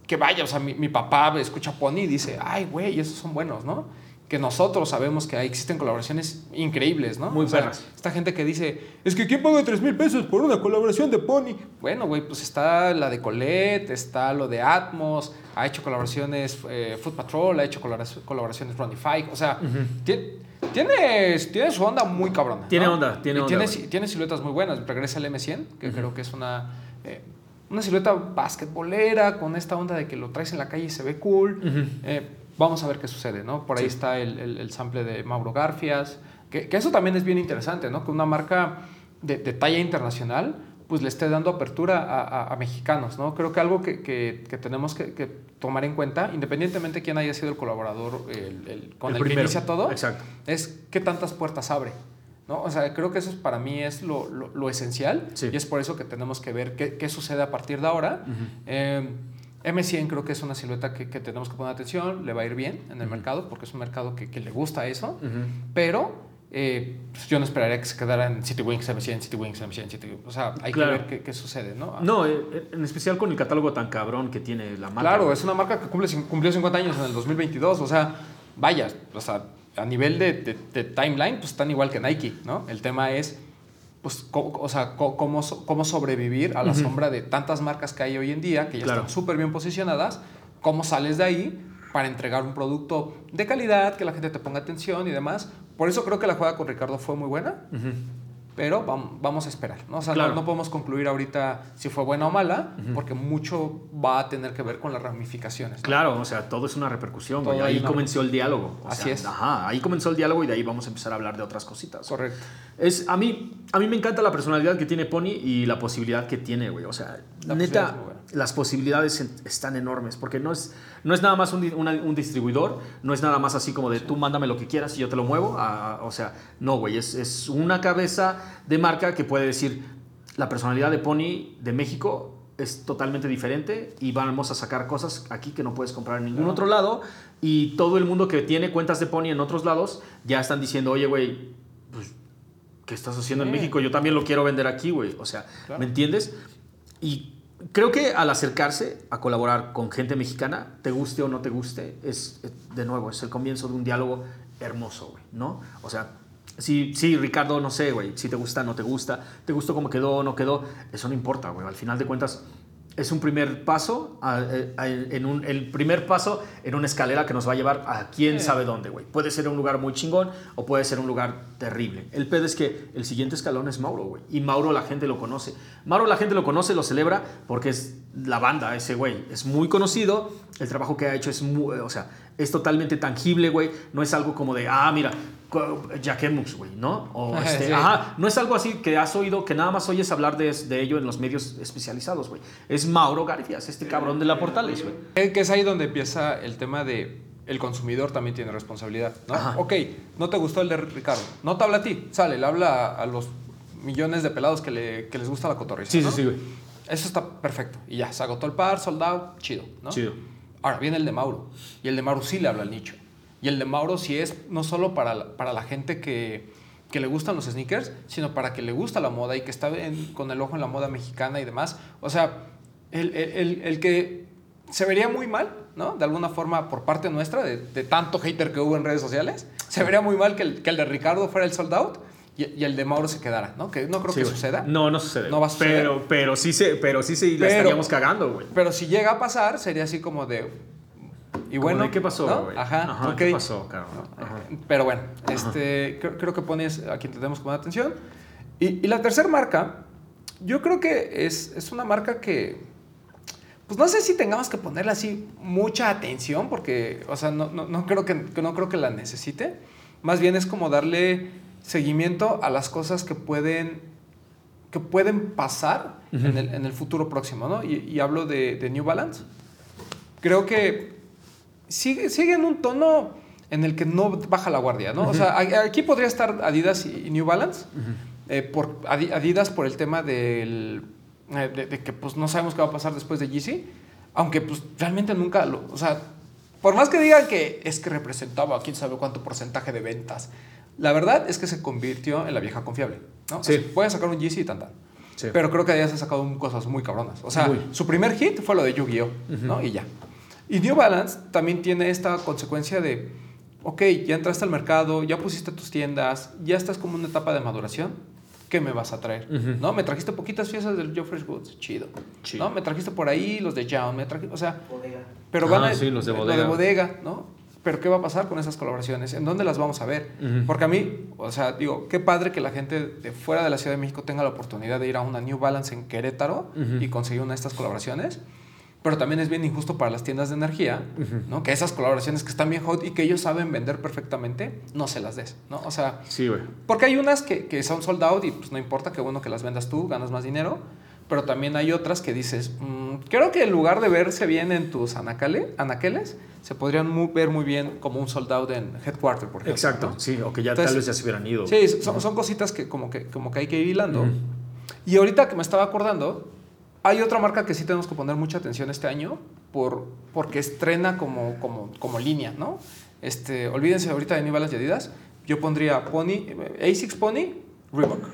que vaya, o sea, mi, mi papá escucha Pony y dice, ay, güey, esos son buenos, ¿no? Que nosotros sabemos que existen colaboraciones increíbles, ¿no? Muy buenas. esta gente que dice, es que ¿quién paga 3 mil pesos por una colaboración de Pony? Bueno, güey, pues está la de Colette, está lo de Atmos, ha hecho colaboraciones eh, Foot Patrol, ha hecho colaboraciones Fike, o sea, tiene, tiene, su onda muy cabrona. Tiene onda, tiene onda. Tiene, tiene, siluetas muy buenas. Regresa el M100, que creo que es una... Eh, una silueta basquetbolera con esta onda de que lo traes en la calle y se ve cool. eh, vamos a ver qué sucede, ¿no? Por ahí sí. está el, el, el, sample de Mauro Garfias, que, que, eso también es bien interesante, ¿no? Que una marca de, de talla internacional pues le esté dando apertura a, a, a mexicanos, ¿no? Creo que algo que, que, que tenemos que, tomar en cuenta, independientemente de quién haya sido el colaborador el, con el, el que inicia todo, Exacto. es qué tantas puertas abre. ¿no? O sea, creo que eso es, para mí es lo, lo, lo esencial sí. y es por eso que tenemos que ver qué, qué sucede a partir de ahora. Uh -huh. eh, M100 creo que es una silueta que, que, tenemos que poner atención, le va a ir bien en el uh -huh. mercado porque es un mercado que, que le gusta eso, uh -huh. pero eh, pues yo no esperaría que se quedara en City Wings, M100, City Wings, M100, City Wings. O sea, hay claro. que ver qué, qué, sucede, ¿no? No, eh, en especial con el catálogo tan cabrón que tiene la marca. Claro, es una marca que cumple, cumplió 50 años en el 2022, o sea, vaya, o sea, a nivel de, de, de timeline, pues están igual que Nike, ¿no? El tema es pues, o sea, cómo, cómo sobrevivir a la uh -huh. sombra de tantas marcas que hay hoy en día, que ya claro. están súper bien posicionadas, cómo sales de ahí para entregar un producto de calidad, que la gente te ponga atención y demás. Por eso creo que la jugada con Ricardo fue muy buena. Uh -huh pero vamos a esperar. ¿no? O sea, claro. no, no, podemos concluir ahorita si fue buena o mala, uh -huh. porque mucho va a tener que ver con las ramificaciones. ¿no? Claro, o sea, todo es una repercusión. Todo ahí una... comenzó el diálogo. O Así sea, es. Ajá, ahí comenzó el diálogo y de ahí vamos a empezar a hablar de otras cositas. Correcto. Es, a, mí, a mí me encanta la personalidad que tiene Pony y la posibilidad que tiene, güey. O sea, la neta, las posibilidades están enormes, porque no es, no es nada más un, una, un, distribuidor, no es nada más así como de tú mándame lo que quieras y yo te lo muevo. A, o sea, no, güey, es, es una cabeza de marca que puede decir la personalidad de Pony de México es totalmente diferente y vamos a sacar cosas aquí que no puedes comprar en ningún claro. otro lado y todo el mundo que tiene cuentas de Pony en otros lados ya están diciendo, oye, güey, pues, ¿qué estás haciendo sí. en México? Yo también lo quiero vender aquí, güey. O sea, claro. ¿me entiendes? Y creo que al acercarse a colaborar con gente mexicana, te guste o no te guste, es, de nuevo, es el comienzo de un diálogo hermoso, güey, ¿no? O sea, Sí, sí, Ricardo, no sé, güey, si te gusta, no te gusta, te gustó cómo quedó no quedó, eso no importa, güey, al final de cuentas es un primer paso, a, a, en un, el primer paso en una escalera que nos va a llevar a quién sí. sabe dónde, güey. Puede ser un lugar muy chingón o puede ser un lugar terrible. El pedo es que el siguiente escalón es Mauro, güey. Y Mauro la gente lo conoce. Mauro la gente lo conoce, lo celebra porque es la banda, ese güey. Es muy conocido, el trabajo que ha hecho es muy, o sea, es totalmente tangible, güey. No es algo como de, ah, mira, Jaquemus, güey, ¿no? O este, sí. ajá, no es algo así que has oído, que nada más oyes hablar de, de ello en los medios especializados, güey. Es Mauro Garfias, este cabrón de la Portales, güey. Que es ahí donde empieza el tema de el consumidor también tiene responsabilidad, ¿no? Ajá. Ok, no te gustó el de Ricardo, no te habla a ti, sale, le habla a los millones de pelados que, le, que les gusta la cotorriza, Sí, ¿no? sí, sí, güey. Eso está perfecto. Y ya, se agotó el par, soldado, chido, ¿no? Chido. Ahora viene el de Mauro. Y el de Mauro sí le habla al nicho. Y el de Mauro sí es no solo para la, para la gente que, que le gustan los sneakers, sino para que le gusta la moda y que está en, con el ojo en la moda mexicana y demás. O sea, el, el, el, que se vería muy mal, ¿no? De alguna forma, por parte nuestra, de, de tanto hater que hubo en redes sociales, se vería muy mal que el, que el de Ricardo fuera el sold out y, y, el de Mauro se quedara, ¿no? Que no creo sí, que suceda. No, no sucede. No va a suceder. Pero, pero sí se, pero sí se pero, la estaríamos cagando, güey. Pero si llega a pasar, sería así como de. Y bueno, ¿qué pasó, ¿no? Ajá, Ajá okay. ¿qué pasó, cabrón? Ajá. Pero bueno, este, creo, creo, que pones a quien tenemos con atención. Y, y, la tercera marca, yo creo que es, es una marca que, pues no sé si tengamos que ponerle así mucha atención, porque, o sea, no, no, no, creo, que, no creo que la necesite. Más bien es como darle seguimiento a las cosas que pueden, que pueden pasar uh -huh. en, el, en, el, futuro próximo, ¿no? Y, y hablo de, de, New Balance. Creo que sigue, sigue en un tono en el que no baja la guardia, ¿no? Uh -huh. O sea, aquí podría estar Adidas y New Balance. Uh -huh. eh, por Adidas por el tema del, eh, de, de, que pues no sabemos qué va a pasar después de Yeezy, aunque pues realmente nunca lo, o sea, por más que digan que es que representaba quién sabe cuánto porcentaje de ventas, la verdad es que se convirtió en la vieja confiable. ¿no? Sí. pueden sacar un Yeezy y tan, tan. Sí. Pero creo que se han sacado cosas muy cabronas. O sea, Muy. su primer hit fue lo de Yu-Gi-Oh! ¿no? Y ya. Y New Balance también tiene esta consecuencia de, ok, ya entraste al mercado, ya pusiste tus tiendas, ya estás como en una etapa de maduración. ¿Qué me vas a traer? ¿No? Me trajiste poquitas piezas del Joe Fresh Goods, chido. Chido. ¿No? Me trajiste por ahí los de Young, me trajiste, o sea, Bodega. pero Ah, van a sí, los de lo bodega. bodega, ¿no? Pero ¿qué va a pasar con esas colaboraciones? ¿En dónde las vamos a ver? Porque a mí, o sea, digo, qué padre que la gente de fuera de la Ciudad de México tenga la oportunidad de ir a una New Balance en Querétaro y conseguir una de estas colaboraciones. Pero también es bien injusto para las tiendas de energía. ¿no? Que esas colaboraciones que están bien hot y que ellos saben vender perfectamente, no se las des, ¿no? O sea, Sí, güey. porque hay unas que, que son sold out y pues no importa, qué bueno que las vendas tú, ganas más dinero. Pero también hay otras que dices, "Mm, creo que en lugar de verse bien en tus anacale, anaqueles, se podrían ver muy bien como un sold out en Headquarter, por ejemplo. Exacto, ¿no? sí, o que ya Entonces- tal vez ya se hubieran ido. Sí, son, son cositas que como, que como que hay que ir hilando. Y ahorita que me estaba acordando, hay otra marca que sí tenemos que poner mucha atención este año por, porque estrena como, como, como línea, ¿no? Este, olvídense ahorita de New Balance y Adidas. Yo pondría Pony, eh, ASICS Pony, Reebok.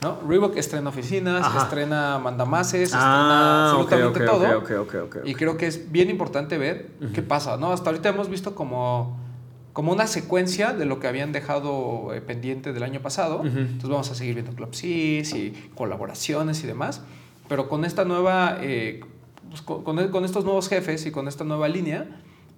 ¿No? Reebok estrena oficinas, Ajá. estrena mandamases, Ah, estrena absolutamente todo. ok, ok, ok, ok. Y creo que es bien importante ver qué pasa, ¿no? Hasta ahorita hemos visto como, como una secuencia de lo que habían dejado eh, pendiente del año pasado. Entonces vamos a seguir viendo Club Cis y colaboraciones y demás. Pero con esta nueva, eh, pues, con, con- estos nuevos jefes y con esta nueva línea,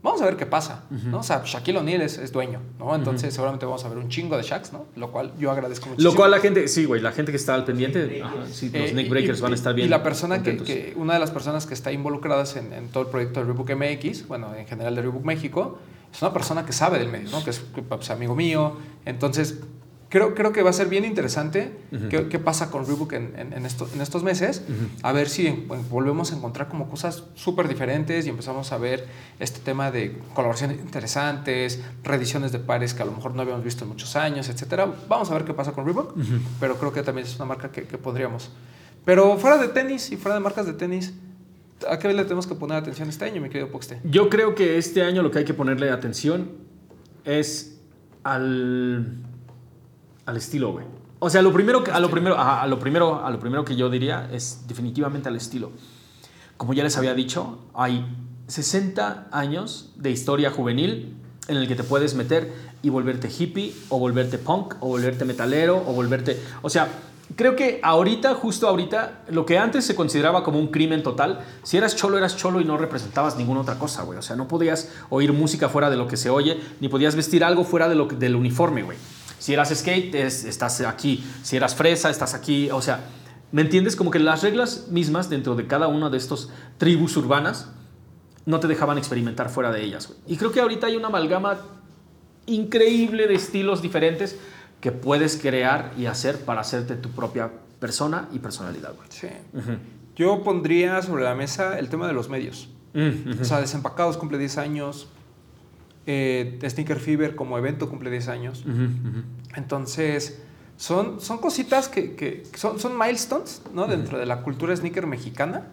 vamos a ver qué pasa, ¿no? O sea, Shaquille O'Neal es, es dueño, ¿no? Entonces seguramente vamos a ver un chingo de Shaqs, ¿no? Lo cual yo agradezco muchísimo. Lo cual la gente, sí, güey, la gente que está al pendiente, ajá, sí, los Eh, neck breakers y- van a estar bien. Y la persona que, que- una de las personas que está involucradas en, en todo el proyecto de Reebok MX, bueno, en general de Reebok México, es una persona que sabe del medio, ¿no? Que es pues, amigo mío. Entonces, creo, creo que va a ser bien interesante Ujú. qué, qué pasa con Reebok en, en- en esto- en estos meses. Ujú. A ver si volvemos a encontrar como cosas súper diferentes y empezamos a ver este tema de colaboraciones interesantes, reediciones de pares que a lo mejor no habíamos visto en muchos años, etcétera. Vamos a ver qué pasa con Reebok, Ujú. pero creo que también es una marca que, que podríamos. Pero fuera de tenis y fuera de marcas de tenis, ¿a qué le tenemos que poner atención este año, mi querido Poxte? Yo creo que este año lo que hay que ponerle atención es al, al estilo, güey. O sea, lo primero que, a lo primero, a lo primero, a lo primero que yo diría es definitivamente al estilo. Como ya les había dicho, hay 60 años de historia juvenil en el que te puedes meter y volverte hippie o volverte punk o volverte metalero o volverte, o sea, creo que ahorita, justo ahorita, lo que antes se consideraba como un crimen total, si eras cholo, eras cholo y no representabas ninguna otra cosa, güey. O sea, no podías oír música fuera de lo que se oye, ni podías vestir algo fuera de lo que- del uniforme, güey. Si eras skate, es- estás aquí. Si eras fresa, estás aquí. O sea, ¿me entiendes? Como que las reglas mismas dentro de cada una de estos tribus urbanas no te dejaban experimentar fuera de ellas. Y creo que ahorita hay una amalgama increíble de estilos diferentes que puedes crear y hacer para hacerte tu propia persona y personalidad. Sí. Ujú. Yo pondría sobre la mesa el tema de los medios. Mm, ujú. O sea, Desempacados cumple 10 años. Eh, Sneaker Fever como evento cumple 10 años. Ujú, ujú. Entonces, son, son cositas que, que son, son milestones ¿no? dentro de la cultura sneaker mexicana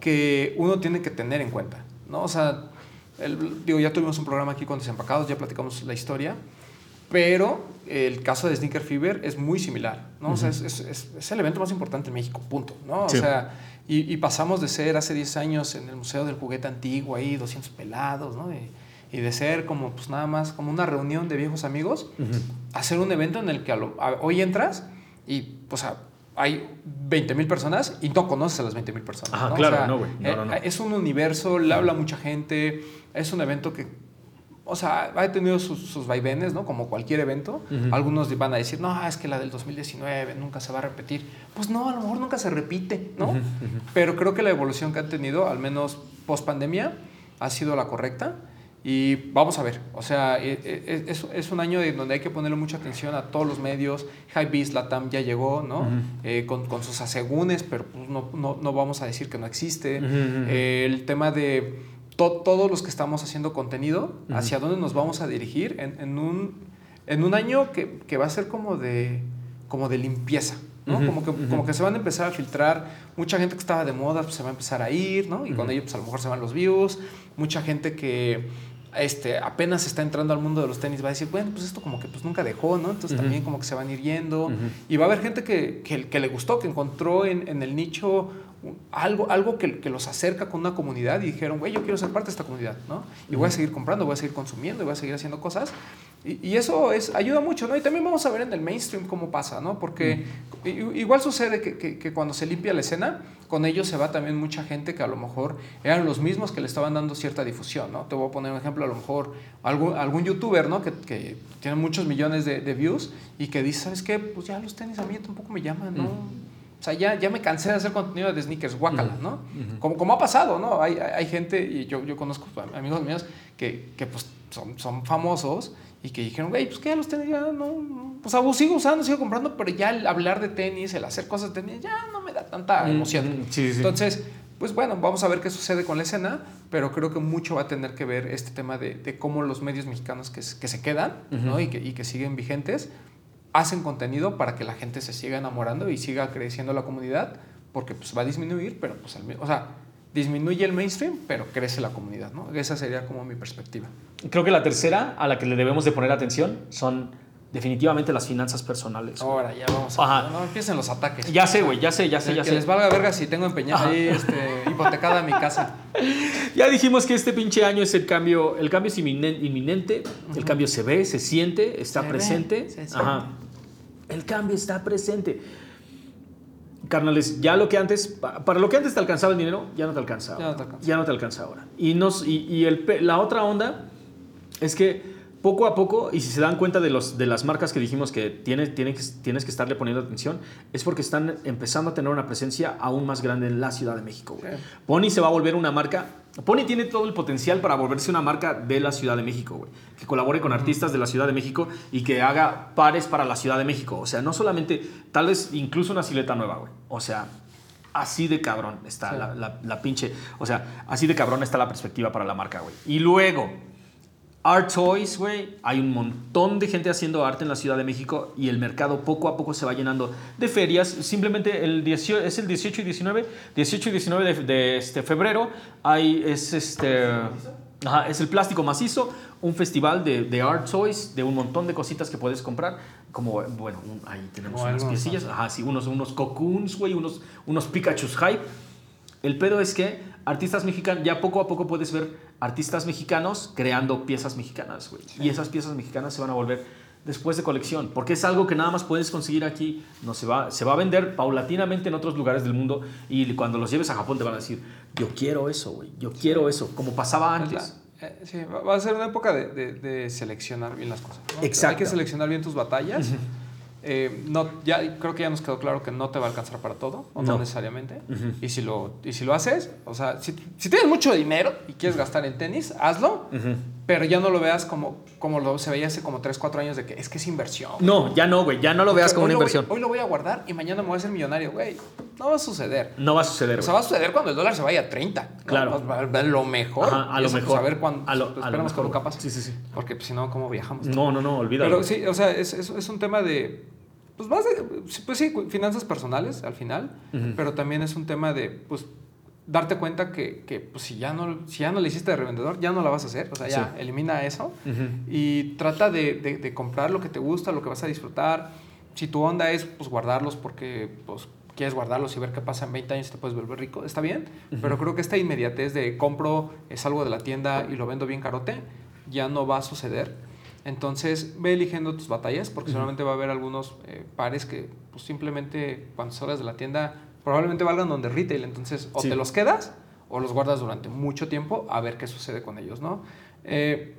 que uno tiene que tener en cuenta. ¿no? O sea, el- digo, ya tuvimos un programa aquí con Desempacados, ya platicamos la historia, pero el caso de Sneaker Fever es muy similar. ¿no? O sea, es, es- es- es el evento más importante en México, punto. ¿no? O Sí. sea, y, y pasamos de ser hace 10 años en el Museo del Juguete Antiguo, ahí 200 pelados, ¿no? Y, y de ser como, pues nada más, como una reunión de viejos amigos, Ujú. hacer un evento en el que a lo- a- hoy entras y, pues, a- hay 20 mil personas y no conoces a las 20 mil personas. Ajá, ¿no? claro, no, güey. No, eh, no. Es un universo, le habla mucha gente, es un evento que, o sea, ha tenido sus, sus vaivenes, ¿no? Como cualquier evento. Ujú. Algunos van a decir, no, es que la del 2019 nunca se va a repetir. Pues no, a lo mejor nunca se repite, ¿no? Ujú, ujú. Pero creo que la evolución que han tenido, al menos post pandemia, ha sido la correcta. Y vamos a ver, o sea, e- e- es, es un año en donde hay que ponerle mucha atención a todos los medios. Hypebeast Latam ya llegó, ¿no? Eh, con, con sus asegúnes, pero pues no, no, no vamos a decir que no existe. Eh, el tema de to- todos los que estamos haciendo contenido, hacia dónde nos vamos a dirigir en, en un, en un año que, que va a ser como de, como de limpieza, ¿no? Como, que, como que se van a empezar a filtrar, mucha gente que estaba de moda pues, se va a empezar a ir, ¿no? Y con ello pues a lo mejor se van los views, mucha gente que este, apenas está entrando al mundo de los tenis va a decir, bueno, pues esto como que pues nunca dejó, ¿no? Entonces también como que se van a ir yendo. Y va a haber gente que, que, que, le gustó, que encontró en, en el nicho algo, algo que, que, los acerca con una comunidad y dijeron, güey, yo quiero ser parte de esta comunidad, ¿no? Y voy a seguir comprando, voy a seguir consumiendo, y voy a seguir haciendo cosas. Y, y, eso es, ayuda mucho, ¿no? Y también vamos a ver en el mainstream cómo pasa, ¿no? Porque igual sucede que, que, que, cuando se limpia la escena, con ellos se va también mucha gente que a lo mejor eran los mismos que le estaban dando cierta difusión, ¿no? Te voy a poner un ejemplo, a lo mejor algún, algún youtuber, ¿no? Que, que tiene muchos millones de, de, views y que dice, ¿sabes qué? Pues ya los tenis a mí tampoco me llaman, ¿no? O sea, ya, ya me cansé de hacer contenido de sneakers, guácala, ¿no? Uh -huh. como, como ha pasado, ¿no? Hay, hay gente, y yo, yo conozco amigos míos que, que pues son, son famosos y que dijeron, güey, pues que ya los tenis ya no, no, pues abu, sigo usando, sigo comprando, pero ya el hablar de tenis, el hacer cosas de tenis, ya no me da tanta emoción. Mm, sí, sí. Entonces, pues bueno, vamos a ver qué sucede con la escena, pero creo que mucho va a tener que ver este tema de, de cómo los medios mexicanos que, que se quedan, uh -huh. ¿no? Y que, y que siguen vigentes, hacen contenido para que la gente se siga enamorando y siga creciendo la comunidad, porque pues va a disminuir, pero pues, o sea, disminuye el mainstream, pero crece la comunidad, ¿no? Esa sería como mi perspectiva. Creo que la tercera a la que le debemos de poner atención son definitivamente las finanzas personales. Ahora ya vamos a... Ajá. No empiecen los ataques. Ya sé, güey, ya sé, ya sé, ya que sé. Que les valga verga si tengo empeñada ahí este, hipotecada mi casa. Ya dijimos que este pinche año es el cambio, el cambio es inminente, uh -huh. el cambio se ve, se siente, está se presente. Ve, se Ajá. El cambio está presente. Carnales, ya lo que antes, para lo que antes te alcanzaba el dinero, ya no te alcanza. Ya no te alcanza, ya no te alcanza ahora. Y, nos, y, y el, la otra onda es que poco a poco, y si se dan cuenta de, los, de las marcas que dijimos que, tiene, tiene que tienes que estarle poniendo atención, es porque están empezando a tener una presencia aún más grande en la Ciudad de México. Pony se va a volver una marca. Pony tiene todo el potencial para volverse una marca de la Ciudad de México, güey. Que colabore con artistas de la Ciudad de México y que haga pares para la Ciudad de México. O sea, no solamente, tal vez incluso una silueta nueva, güey. O sea, así de cabrón está sí. la, la, la pinche. O sea, así de cabrón está la perspectiva para la marca, güey. Y luego Art Toys, güey. Hay un montón de gente haciendo arte en la Ciudad de México y el mercado poco a poco se va llenando de ferias. Simplemente el 18, es el 18 y 19, 18 y 19 de, de este febrero. Hay, es este... Ajá, es el plástico macizo, un festival de, de, art toys, de un montón de cositas que puedes comprar. Como, bueno, un, ahí tenemos oh, unas piecillas. Ajá, sí, unos, unos cocoons, güey, unos, unos Pikachu's hype. El pedo es que artistas mexicanos, ya poco a poco puedes ver artistas mexicanos creando piezas mexicanas, güey. Sí. Y esas piezas mexicanas se van a volver después de colección, porque es algo que nada más puedes conseguir aquí, no se va, se va a vender paulatinamente en otros lugares del mundo y cuando los lleves a Japón te van a decir, yo quiero eso, güey, yo quiero eso, como pasaba antes. Eh, sí, va a ser una época de, de, de seleccionar bien las cosas. ¿no? Exacto. Hay que seleccionar bien tus batallas. Uh -huh. Eh, no, ya, creo que ya nos quedó claro que no te va a alcanzar para todo, o no, no necesariamente. Uh -huh. y, si lo, y si lo haces, o sea, si, si, tienes mucho dinero y quieres gastar en tenis, hazlo, uh -huh. pero ya no lo veas como, como lo, se veía hace como 3, 4 años de que es que es inversión. No, ya no, güey, ya no lo veas como una inversión. Voy, hoy lo voy a guardar y mañana me voy a hacer millonario, güey. No va a suceder. No va a suceder. O sea, va a suceder cuando el dólar se vaya a 30. Claro. ¿no? Lo mejor. Ajá, a lo mejor. Pues, a ver cuándo. A lo, pues, esperamos a que nunca pase. Sí, sí, sí. Porque pues, si no, ¿cómo viajamos? No, no, no, olvídalo. Pero sí, o sea, es, es, es un tema de pues más de, pues sí, finanzas personales al final, uh -huh. pero también es un tema de, pues, darte cuenta que, que pues, si, ya no, si ya no le hiciste de revendedor, ya no la vas a hacer, o sea, ya sí. elimina eso uh -huh. y trata de, de, de, comprar lo que te gusta, lo que vas a disfrutar. Si tu onda es, pues, guardarlos porque, pues, quieres guardarlos y ver qué pasa en 20 años y te puedes volver rico, está bien, uh -huh. pero creo que esta inmediatez de compro, es algo de la tienda y lo vendo bien carote, ya no va a suceder entonces, ve eligiendo tus batallas, porque uh -huh. seguramente va a haber algunos eh, pares que pues, simplemente cuando salgas de la tienda probablemente valgan donde retail. Entonces, o sí. te los quedas o los guardas durante mucho tiempo a ver qué sucede con ellos, ¿no? Eh,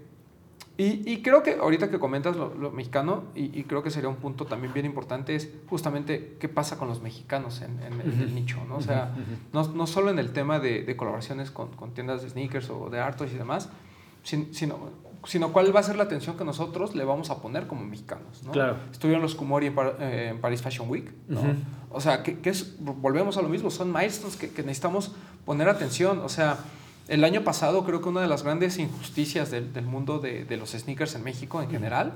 y, y, creo que ahorita que comentas lo, lo mexicano, y, y, creo que sería un punto también bien importante, es justamente qué pasa con los mexicanos en, en, en el nicho, ¿no? O sea, no, no, solo en el tema de, de colaboraciones con, con, tiendas de sneakers o de artos y demás, sino sino cuál va a ser la atención que nosotros le vamos a poner como mexicanos. ¿no? Claro. Estuvieron los Kumori en, Par eh, en, Paris Fashion Week. ¿no? Uh -huh. O sea, que, que, es, volvemos a lo mismo, son milestones que, que, necesitamos poner atención. O sea, el año pasado creo que una de las grandes injusticias del, del mundo de, de, los sneakers en México en general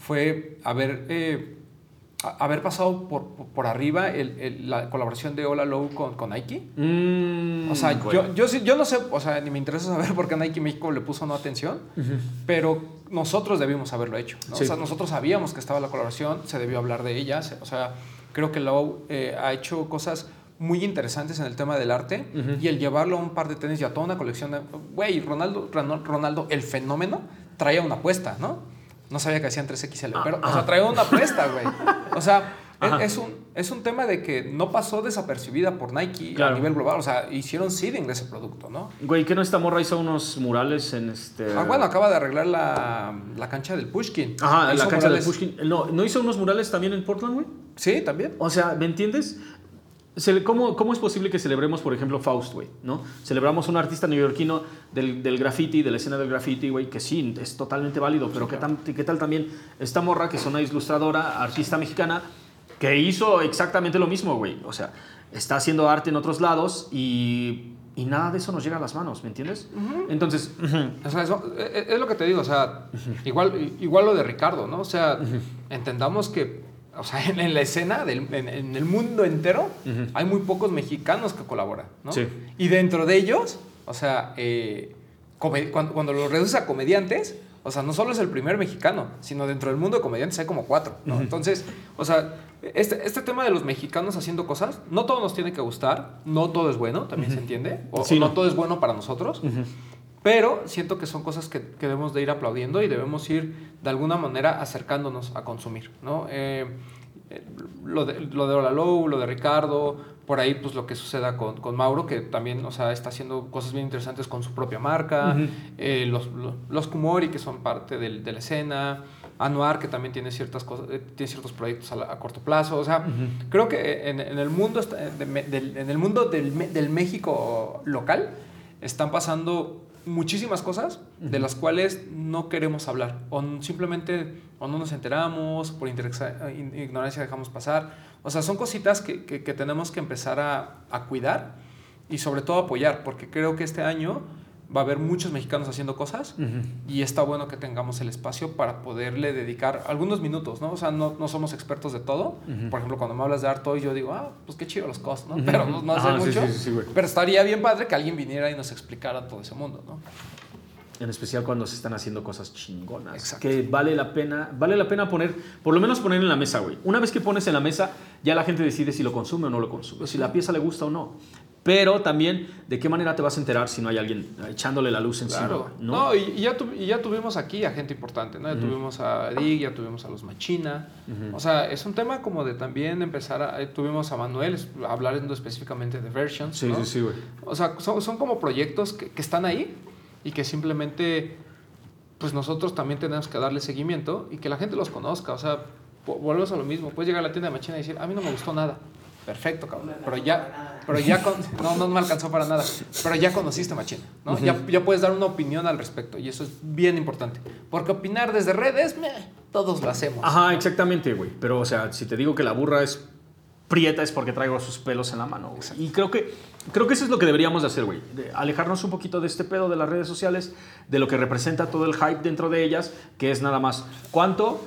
fue haber eh, haber pasado por, por arriba el- el- la colaboración de Ola Low con, con Nike. Mm, O sea, yo, yo, no sé, o sea, ni me interesa saber por qué Nike México le puso no atención, pero nosotros debimos haberlo hecho. ¿no? Sí. O sea, nosotros sabíamos que estaba la colaboración, se debió hablar de ella. se- o sea, creo que Low eh, ha hecho cosas muy interesantes en el tema del arte y el llevarlo a un par de tenis y a toda una colección de... Güey, Ronaldo, Ronaldo, el fenómeno, traía una apuesta, ¿no? No sabía que hacían 3XL, pero, o sea, traía una apuesta, güey. O sea, es, Ajá. es un, es un tema de que no pasó desapercibida por Nike Claro. a nivel global. O sea, hicieron seeding de ese producto, ¿no? Güey, ¿qué no esta morra hizo unos murales en este. Ah, bueno, acaba de arreglar la, la cancha del Pushkin. Ajá, la cancha de murales- Pushkin. No, ¿no hizo unos murales también en Portland, güey? Sí, también. O sea, ¿me entiendes? ¿Cómo, ¿Cómo es posible que celebremos, por ejemplo, Faust, güey? ¿no? Celebramos un artista neoyorquino del, del graffiti, de la escena del graffiti, güey, que sí, es totalmente válido, pero ¿qué, tan- ¿qué tal también esta morra, que es una ilustradora, artista mexicana, que hizo exactamente lo mismo, güey? O sea, está haciendo arte en otros lados y, y nada de eso nos llega a las manos, ¿me entiendes? Entonces, O sea, eso- es, es lo que te digo, o sea, igual, igual lo de Ricardo, ¿no? O sea, entendamos que, o sea, en, en la escena, del, en, en el mundo entero, hay muy pocos mexicanos que colaboran, ¿no? Sí. Y dentro de ellos, o sea, eh, cuando, cuando lo reduces a comediantes, o sea, no solo es el primer mexicano, sino dentro del mundo de comediantes hay como cuatro, ¿no? Entonces, o sea, este, este tema de los mexicanos haciendo cosas, no todo nos tiene que gustar, no todo es bueno, también se entiende, o, Sí, o no no. todo es bueno para nosotros, pero siento que son cosas que, que debemos de ir aplaudiendo y debemos ir de alguna manera acercándonos a consumir, ¿no? Eh, eh, lo de, lo de Olalou, lo de Ricardo, por ahí pues lo que suceda con, con Mauro, que también, o sea, está haciendo cosas bien interesantes con su propia marca, eh, los, los, los Kumori, que son parte del- de la escena, Anuar, que también tiene, ciertas cosas, eh, tiene ciertos proyectos a, la- a corto plazo, o sea, creo que en, en el mundo, de del, en el mundo del, del México local están pasando muchísimas cosas de las cuales no queremos hablar. O simplemente o no nos enteramos por ignorancia dejamos pasar. O sea son cositas que, que- que tenemos que empezar a, a cuidar y sobre todo apoyar porque creo que este año va a haber muchos mexicanos haciendo cosas y está bueno que tengamos el espacio para poderle dedicar algunos minutos, ¿no? O sea, no, no somos expertos de todo. Por ejemplo, cuando me hablas de arte hoy, yo digo, ah, pues qué chido los costos, ¿no? Pero no, no sí, mucho. sí, sí, pero estaría bien padre que alguien viniera y nos explicara todo ese mundo, ¿no? En especial cuando se están haciendo cosas chingonas. Exacto. Que vale la pena, vale la pena poner, por lo menos poner en la mesa, güey. Una vez que pones en la mesa, ya la gente decide si lo consume o no lo consume, si la pieza le gusta o no. Pero también, ¿de qué manera te vas a enterar si no hay alguien echándole la luz encima? Claro. ¿no? No, y, ya tu- y ya tuvimos aquí a gente importante, ¿no? Ya tuvimos a Dig, ya tuvimos a los Machina. O sea, es un tema como de también empezar a... eh, tuvimos a Manuel hablando específicamente de versions, sí, ¿no? sí, sí, güey. O sea, son, son como proyectos que, que están ahí y que simplemente, pues nosotros también tenemos que darle seguimiento y que la gente los conozca. O sea, vo- volvemos a lo mismo. Puedes llegar a la tienda de Machina y decir, a mí no me gustó nada. Perfecto, cabrón. Pero ya, pero ya con, no, no me alcanzó para nada. Pero ya conociste Machina, ¿no? ya, ya puedes dar una opinión al respecto y eso es bien importante. Porque opinar desde redes, meh, todos lo hacemos. Ajá, exactamente, güey. Pero, o sea, si te digo que la burra es prieta es porque traigo sus pelos en la mano. Y creo que, creo que eso es lo que deberíamos de hacer, güey. De alejarnos un poquito de este pedo de las redes sociales, de lo que representa todo el hype dentro de ellas, que es nada más cuánto,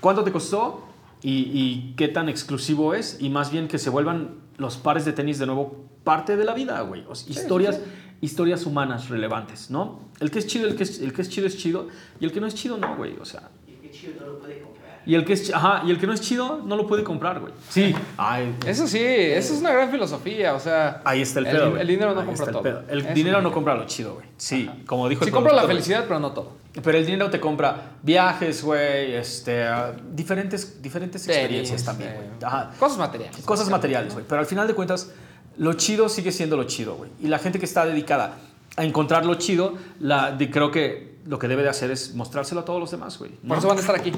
cuánto te costó y, y qué tan exclusivo es, y más bien que se vuelvan los pares de tenis de nuevo parte de la vida, güey. O sea, historias, historias humanas relevantes, ¿no? El que es chido, el que es, el que es chido es chido, y el que no es chido no, güey. O sea, Y el que chido no lo puede comprar. Y el que es, ajá, y el que no es chido no lo puede comprar, güey. Sí. Ay, Eso sí, eso es una gran filosofía. O sea, ahí está el pedo. el dinero no Ahí compra todo. pedo. El Eso dinero no compra lo chido, güey. Sí, como dijo Sí el compra la felicidad, pero no todo. Pero el dinero te compra viajes, güey, este, ah, diferentes, diferentes experiencias Tenis, también, eh, güey. Ajá. Cosas materiales. Cosas materiales, güey. Pero al final de cuentas, lo chido sigue siendo lo chido, güey. Y la gente que está dedicada a encontrar lo chido, la, de- creo que lo que debe de hacer es mostrárselo a todos los demás, güey. ¿no? Por eso van a estar aquí.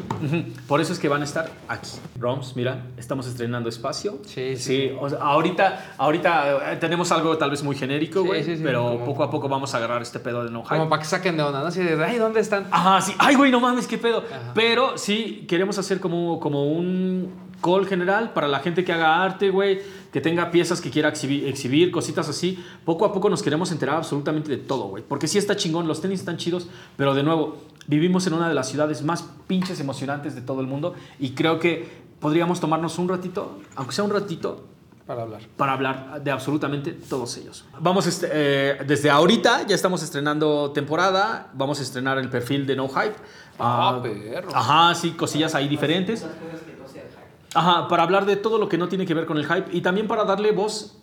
Por eso es que van a estar aquí. Roms, mira, estamos estrenando espacio. Sí, sí, sí. o sea, ahorita, ahorita eh, tenemos algo tal vez muy genérico, güey. sí, sí, pero como- poco a poco vamos a agarrar este pedo de no hype. Como para que saquen de onda, ¿no? Así de, ay, ¿dónde están? Ajá, sí. Ay, güey, no mames, qué pedo. Ajá. Pero sí, queremos hacer como, como un. Call general para la gente que haga arte, güey, que tenga piezas que quiera exhibir, exhibir, cositas así. Poco a poco nos queremos enterar absolutamente de todo, güey. Porque sí está chingón, los tenis están chidos, pero de nuevo, vivimos en una de las ciudades más pinches emocionantes de todo el mundo y creo que podríamos tomarnos un ratito, aunque sea un ratito, Para hablar. para hablar de absolutamente todos ellos. Vamos, este, eh, desde ahorita ya estamos estrenando temporada, vamos a estrenar el perfil de No Hype. Ah, Ah, perro. Ajá, sí, cosillas ahí diferentes. Ajá, para hablar de todo lo que no tiene que ver con el hype y también para darle voz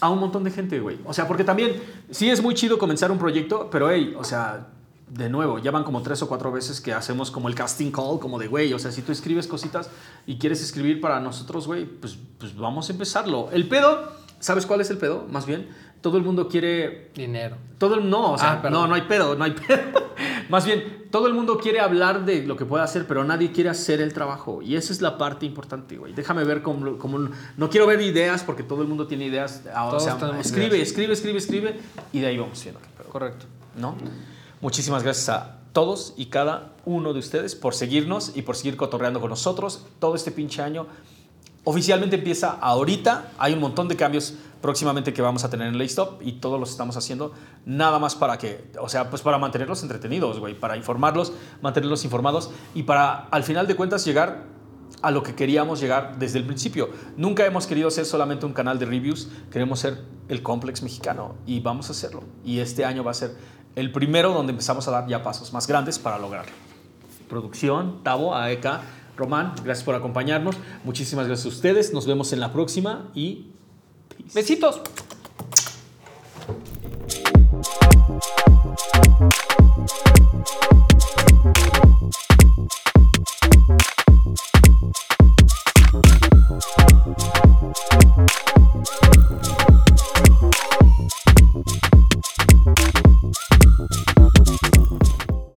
a un montón de gente, güey. O sea, porque también sí es muy chido comenzar un proyecto, pero hey, o sea, de nuevo, ya van como tres o cuatro veces que hacemos como el casting call, como de, güey, o sea, si tú escribes cositas y quieres escribir para nosotros, güey, pues, pues vamos a empezarlo. El pedo, ¿sabes cuál es el pedo? Más bien, todo el mundo quiere Dinero. todo el, no, o sea, Ah, no, no hay pedo, no hay pedo. Más bien, todo el mundo quiere hablar de lo que puede hacer, pero nadie quiere hacer el trabajo. Y esa es la parte importante, güey. Déjame ver cómo, cómo- No quiero ver ideas porque todo el mundo tiene ideas. Ah, o sea, escribe, ideas. escribe, escribe, escribe. Y de ahí vamos viendo. Correcto. ¿No? Muchísimas gracias a todos y cada uno de ustedes por seguirnos y por seguir cotorreando con nosotros todo este pinche año. Oficialmente empieza ahorita. Hay un montón de cambios próximamente que vamos a tener en Laystop y todos los estamos haciendo nada más para que, o sea, pues para mantenerlos entretenidos, güey, para informarlos, mantenerlos informados y para al final de cuentas llegar a lo que queríamos llegar desde el principio. Nunca hemos querido ser solamente un canal de reviews, queremos ser el complex mexicano y vamos a hacerlo. Y este año va a ser el primero donde empezamos a dar ya pasos más grandes para lograrlo producción, Tavo, AEK, Román, gracias por acompañarnos. Muchísimas gracias a ustedes. Nos vemos en la próxima y. Besitos.